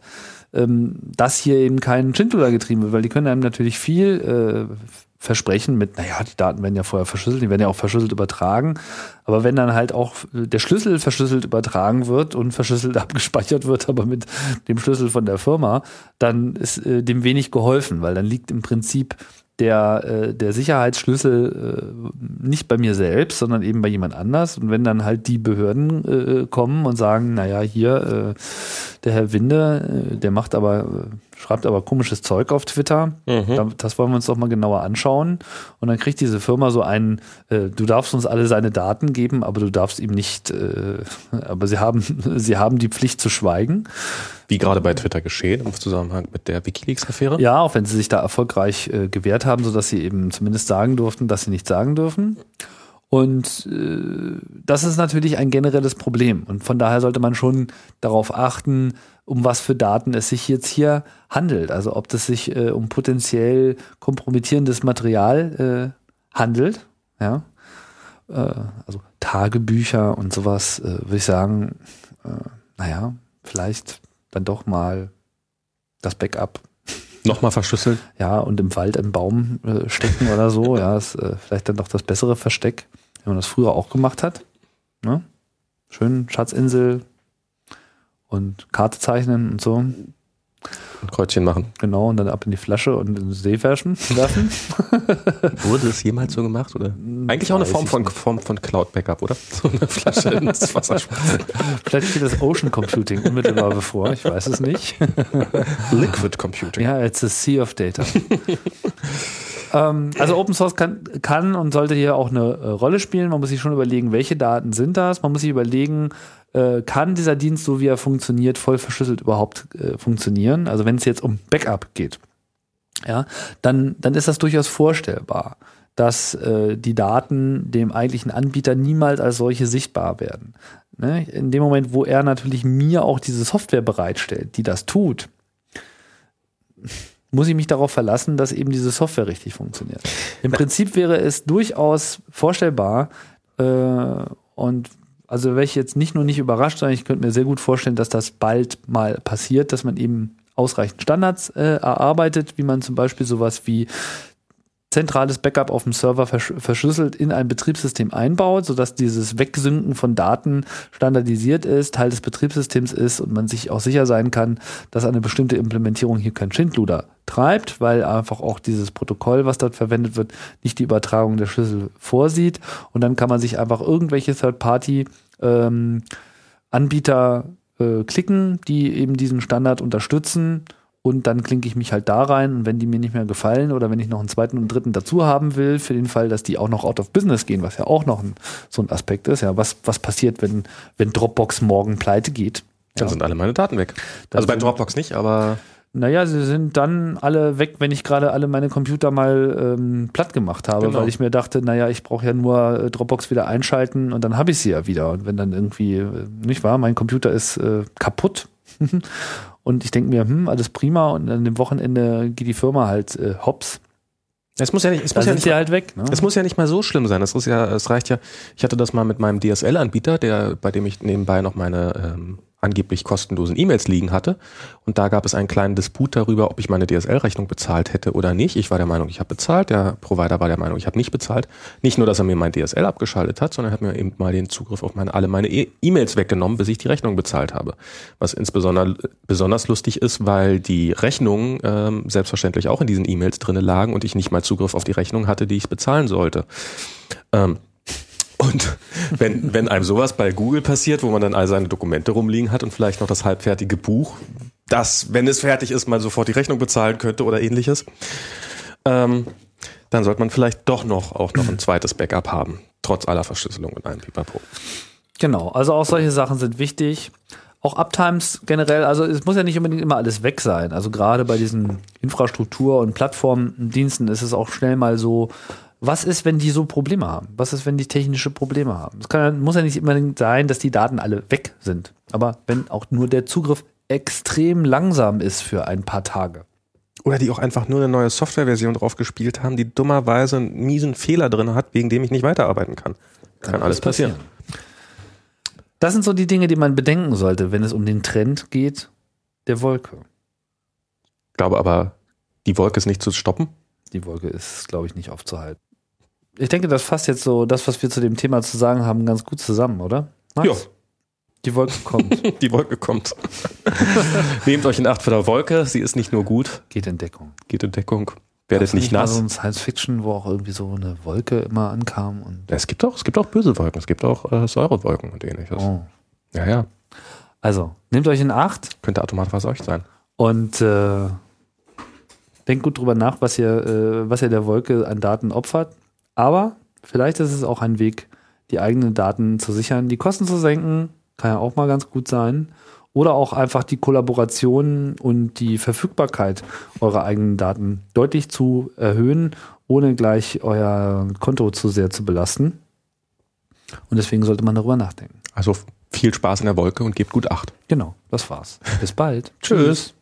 A: ähm, dass hier eben kein Schindluder getrieben wird, weil die können einem natürlich viel äh, versprechen mit, naja, die Daten werden ja vorher verschlüsselt, die werden ja auch verschlüsselt übertragen. Aber wenn dann halt auch der Schlüssel verschlüsselt übertragen wird und verschlüsselt abgespeichert wird, aber mit dem Schlüssel von der Firma, dann ist äh, dem wenig geholfen, weil dann liegt im Prinzip der, äh, der Sicherheitsschlüssel äh, nicht bei mir selbst, sondern eben bei jemand anders. Und wenn dann halt die Behörden äh, kommen und sagen, naja, hier, äh, der Herr Winde, äh, der macht aber, äh, schreibt aber komisches Zeug auf Twitter.
B: Mhm.
A: Das wollen wir uns doch mal genauer anschauen. Und dann kriegt diese Firma so einen, du darfst uns alle seine Daten geben, aber du darfst ihm nicht, aber sie haben, sie haben die Pflicht zu schweigen.
B: Wie gerade bei Twitter geschehen im Zusammenhang mit der Wikileaks-Affäre.
A: Ja, auch wenn sie sich da erfolgreich äh, gewehrt haben, sodass sie eben zumindest sagen durften, dass sie nichts sagen dürfen. Und äh, das ist natürlich ein generelles Problem. Und von daher sollte man schon darauf achten, um was für Daten es sich jetzt hier handelt. Also ob das sich äh, um potenziell kompromittierendes Material äh, handelt. Ja. Äh, also Tagebücher und sowas, äh, würde ich sagen, äh, naja, vielleicht dann doch mal das Backup
B: Nochmal verschlüsselt.
A: ja, und im Wald einen Baum äh, stecken oder so, ja, ist äh, vielleicht dann doch das bessere Versteck, wenn man das früher auch gemacht hat. Ne? Schön Schatzinsel und Karte zeichnen und so.
B: Und Kreuzchen machen.
A: Genau, und dann ab in die Flasche und in den See werfen. werfen.
B: Wurde es jemals so gemacht? Oder? Eigentlich auch eine Form von. Form von Cloud-Backup, oder? So eine Flasche ins Wasser schmeißen.
A: Vielleicht steht das Ocean Computing unmittelbar bevor, ich weiß es nicht.
B: Liquid Computing.
A: Ja, it's a sea of data. ähm, also Open Source kann, kann und sollte hier auch eine äh, Rolle spielen. Man muss sich schon überlegen, welche Daten sind das. Man muss sich überlegen, äh, kann dieser Dienst, so wie er funktioniert, voll verschlüsselt überhaupt äh, funktionieren? Also wenn es jetzt um Backup geht, ja, dann, dann ist das durchaus vorstellbar, dass äh, die Daten dem eigentlichen Anbieter niemals als solche sichtbar werden. Ne? In dem Moment, wo er natürlich mir auch diese Software bereitstellt, die das tut, muss ich mich darauf verlassen, dass eben diese Software richtig funktioniert. Im Prinzip wäre es durchaus vorstellbar äh, und also wäre ich jetzt nicht nur nicht überrascht, sondern ich könnte mir sehr gut vorstellen, dass das bald mal passiert, dass man eben ausreichend Standards äh, erarbeitet, wie man zum Beispiel sowas wie zentrales Backup auf dem Server versch verschlüsselt in ein Betriebssystem einbaut, sodass dieses Wegsynken von Daten standardisiert ist, Teil des Betriebssystems ist und man sich auch sicher sein kann, dass eine bestimmte Implementierung hier kein Schindluder treibt, weil einfach auch dieses Protokoll, was dort verwendet wird, nicht die Übertragung der Schlüssel vorsieht. Und dann kann man sich einfach irgendwelche Third-Party-Anbieter äh, klicken, die eben diesen Standard unterstützen und dann klinke ich mich halt da rein und wenn die mir nicht mehr gefallen oder wenn ich noch einen zweiten und dritten dazu haben will, für den Fall, dass die auch noch out of business gehen, was ja auch noch ein, so ein Aspekt ist, ja, was, was passiert, wenn, wenn Dropbox morgen pleite geht?
B: Dann
A: Ja.
B: sind alle meine Daten weg.
A: Dann
B: Also bei Dropbox nicht, aber
A: Naja, sie sind dann alle weg, wenn ich gerade alle meine Computer mal ähm, platt gemacht habe,
B: Genau.
A: weil ich mir dachte, naja, ich brauche ja nur äh, Dropbox wieder einschalten und dann habe ich sie ja wieder. Und wenn dann irgendwie, äh, nicht wahr, mein Computer ist äh, kaputt und ich denke mir, hm, alles prima und an dem Wochenende geht die Firma halt äh, hops,
B: es muss ja nicht, es muss ja nicht
A: halt weg. Ne?
B: Es muss ja nicht mal so schlimm sein. Es ist ja, es reicht ja. Ich hatte das mal mit meinem DSL-Anbieter, der, bei dem ich nebenbei noch meine ähm, angeblich kostenlosen E-Mails liegen hatte. Und da gab es einen kleinen Disput darüber, ob ich meine DSL-Rechnung bezahlt hätte oder nicht. Ich war der Meinung, ich habe bezahlt. Der Provider war der Meinung, ich habe nicht bezahlt. Nicht nur, dass er mir mein DSL abgeschaltet hat, sondern er hat mir eben mal den Zugriff auf meine, alle meine E-Mails weggenommen, bis ich die Rechnung bezahlt habe. Was insbesondere besonders lustig ist, weil die Rechnungen ähm, selbstverständlich auch in diesen E-Mails drinne lagen und ich nicht mal Zugriff auf die Rechnung hatte, die ich bezahlen sollte. Ähm, und wenn, wenn einem sowas bei Google passiert, wo man dann all seine Dokumente rumliegen hat und vielleicht noch das halbfertige Buch, das, wenn es fertig ist, man sofort die Rechnung bezahlen könnte oder ähnliches, ähm, dann sollte man vielleicht doch noch auch noch ein zweites Backup haben, trotz aller Verschlüsselung und allem Pipapo.
A: Genau, also auch solche Sachen sind wichtig. Auch Uptimes generell, also es muss ja nicht unbedingt immer alles weg sein. Also gerade bei diesen Infrastruktur- und Plattformdiensten ist es auch schnell mal so, was ist, wenn die so Probleme haben? Was ist, wenn die technische Probleme haben? Es kann, muss ja nicht unbedingt sein, dass die Daten alle weg sind. Aber wenn auch nur der Zugriff extrem langsam ist für ein paar Tage.
B: Oder die auch einfach nur eine neue Softwareversion drauf gespielt haben, die dummerweise einen miesen Fehler drin hat, wegen dem ich nicht weiterarbeiten kann. Kann, alles passieren.
A: Das sind so die Dinge, die man bedenken sollte, wenn es um den Trend geht der Wolke.
B: Ich glaube aber, die Wolke ist nicht zu stoppen.
A: Die Wolke ist, glaube ich, nicht aufzuhalten. Ich denke, das fasst jetzt so das, was wir zu dem Thema zu sagen haben, ganz gut zusammen, oder? Max?
B: Ja.
A: Die Wolke kommt.
B: Die Wolke kommt. Nehmt euch in Acht vor der Wolke. Sie ist nicht nur gut,
A: Geht in Deckung.
B: geht in Deckung. Werdet nicht nass.
A: so ein Science-Fiction, wo auch irgendwie so eine Wolke immer ankam und
B: Es gibt auch, es gibt auch böse Wolken. Es gibt auch äh, Säurewolken und ähnliches.
A: oh.
B: Ja, ja.
A: Also, nehmt euch in Acht
B: Könnte Automat verseucht sein.
A: und äh, denkt gut drüber nach, was ihr, äh, was ihr der Wolke an Daten opfert. Aber vielleicht ist es auch ein Weg, die eigenen Daten zu sichern, die Kosten zu senken, kann ja auch mal ganz gut sein. Oder auch einfach die Kollaboration und die Verfügbarkeit eurer eigenen Daten deutlich zu erhöhen, ohne gleich euer Konto zu sehr zu belasten. Und deswegen sollte man darüber nachdenken.
B: Also viel Spaß in der Wolke und gebt gut Acht.
A: Genau, das war's. Bis bald.
B: Tschüss.